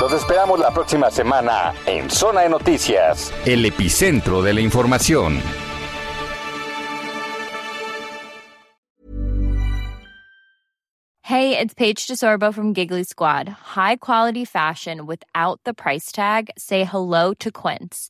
Los esperamos la próxima semana en Zona de Noticias, el epicentro de la información. Hey, it's Paige DeSorbo from Giggly Squad. High quality fashion without the price tag. Say hello to Quince.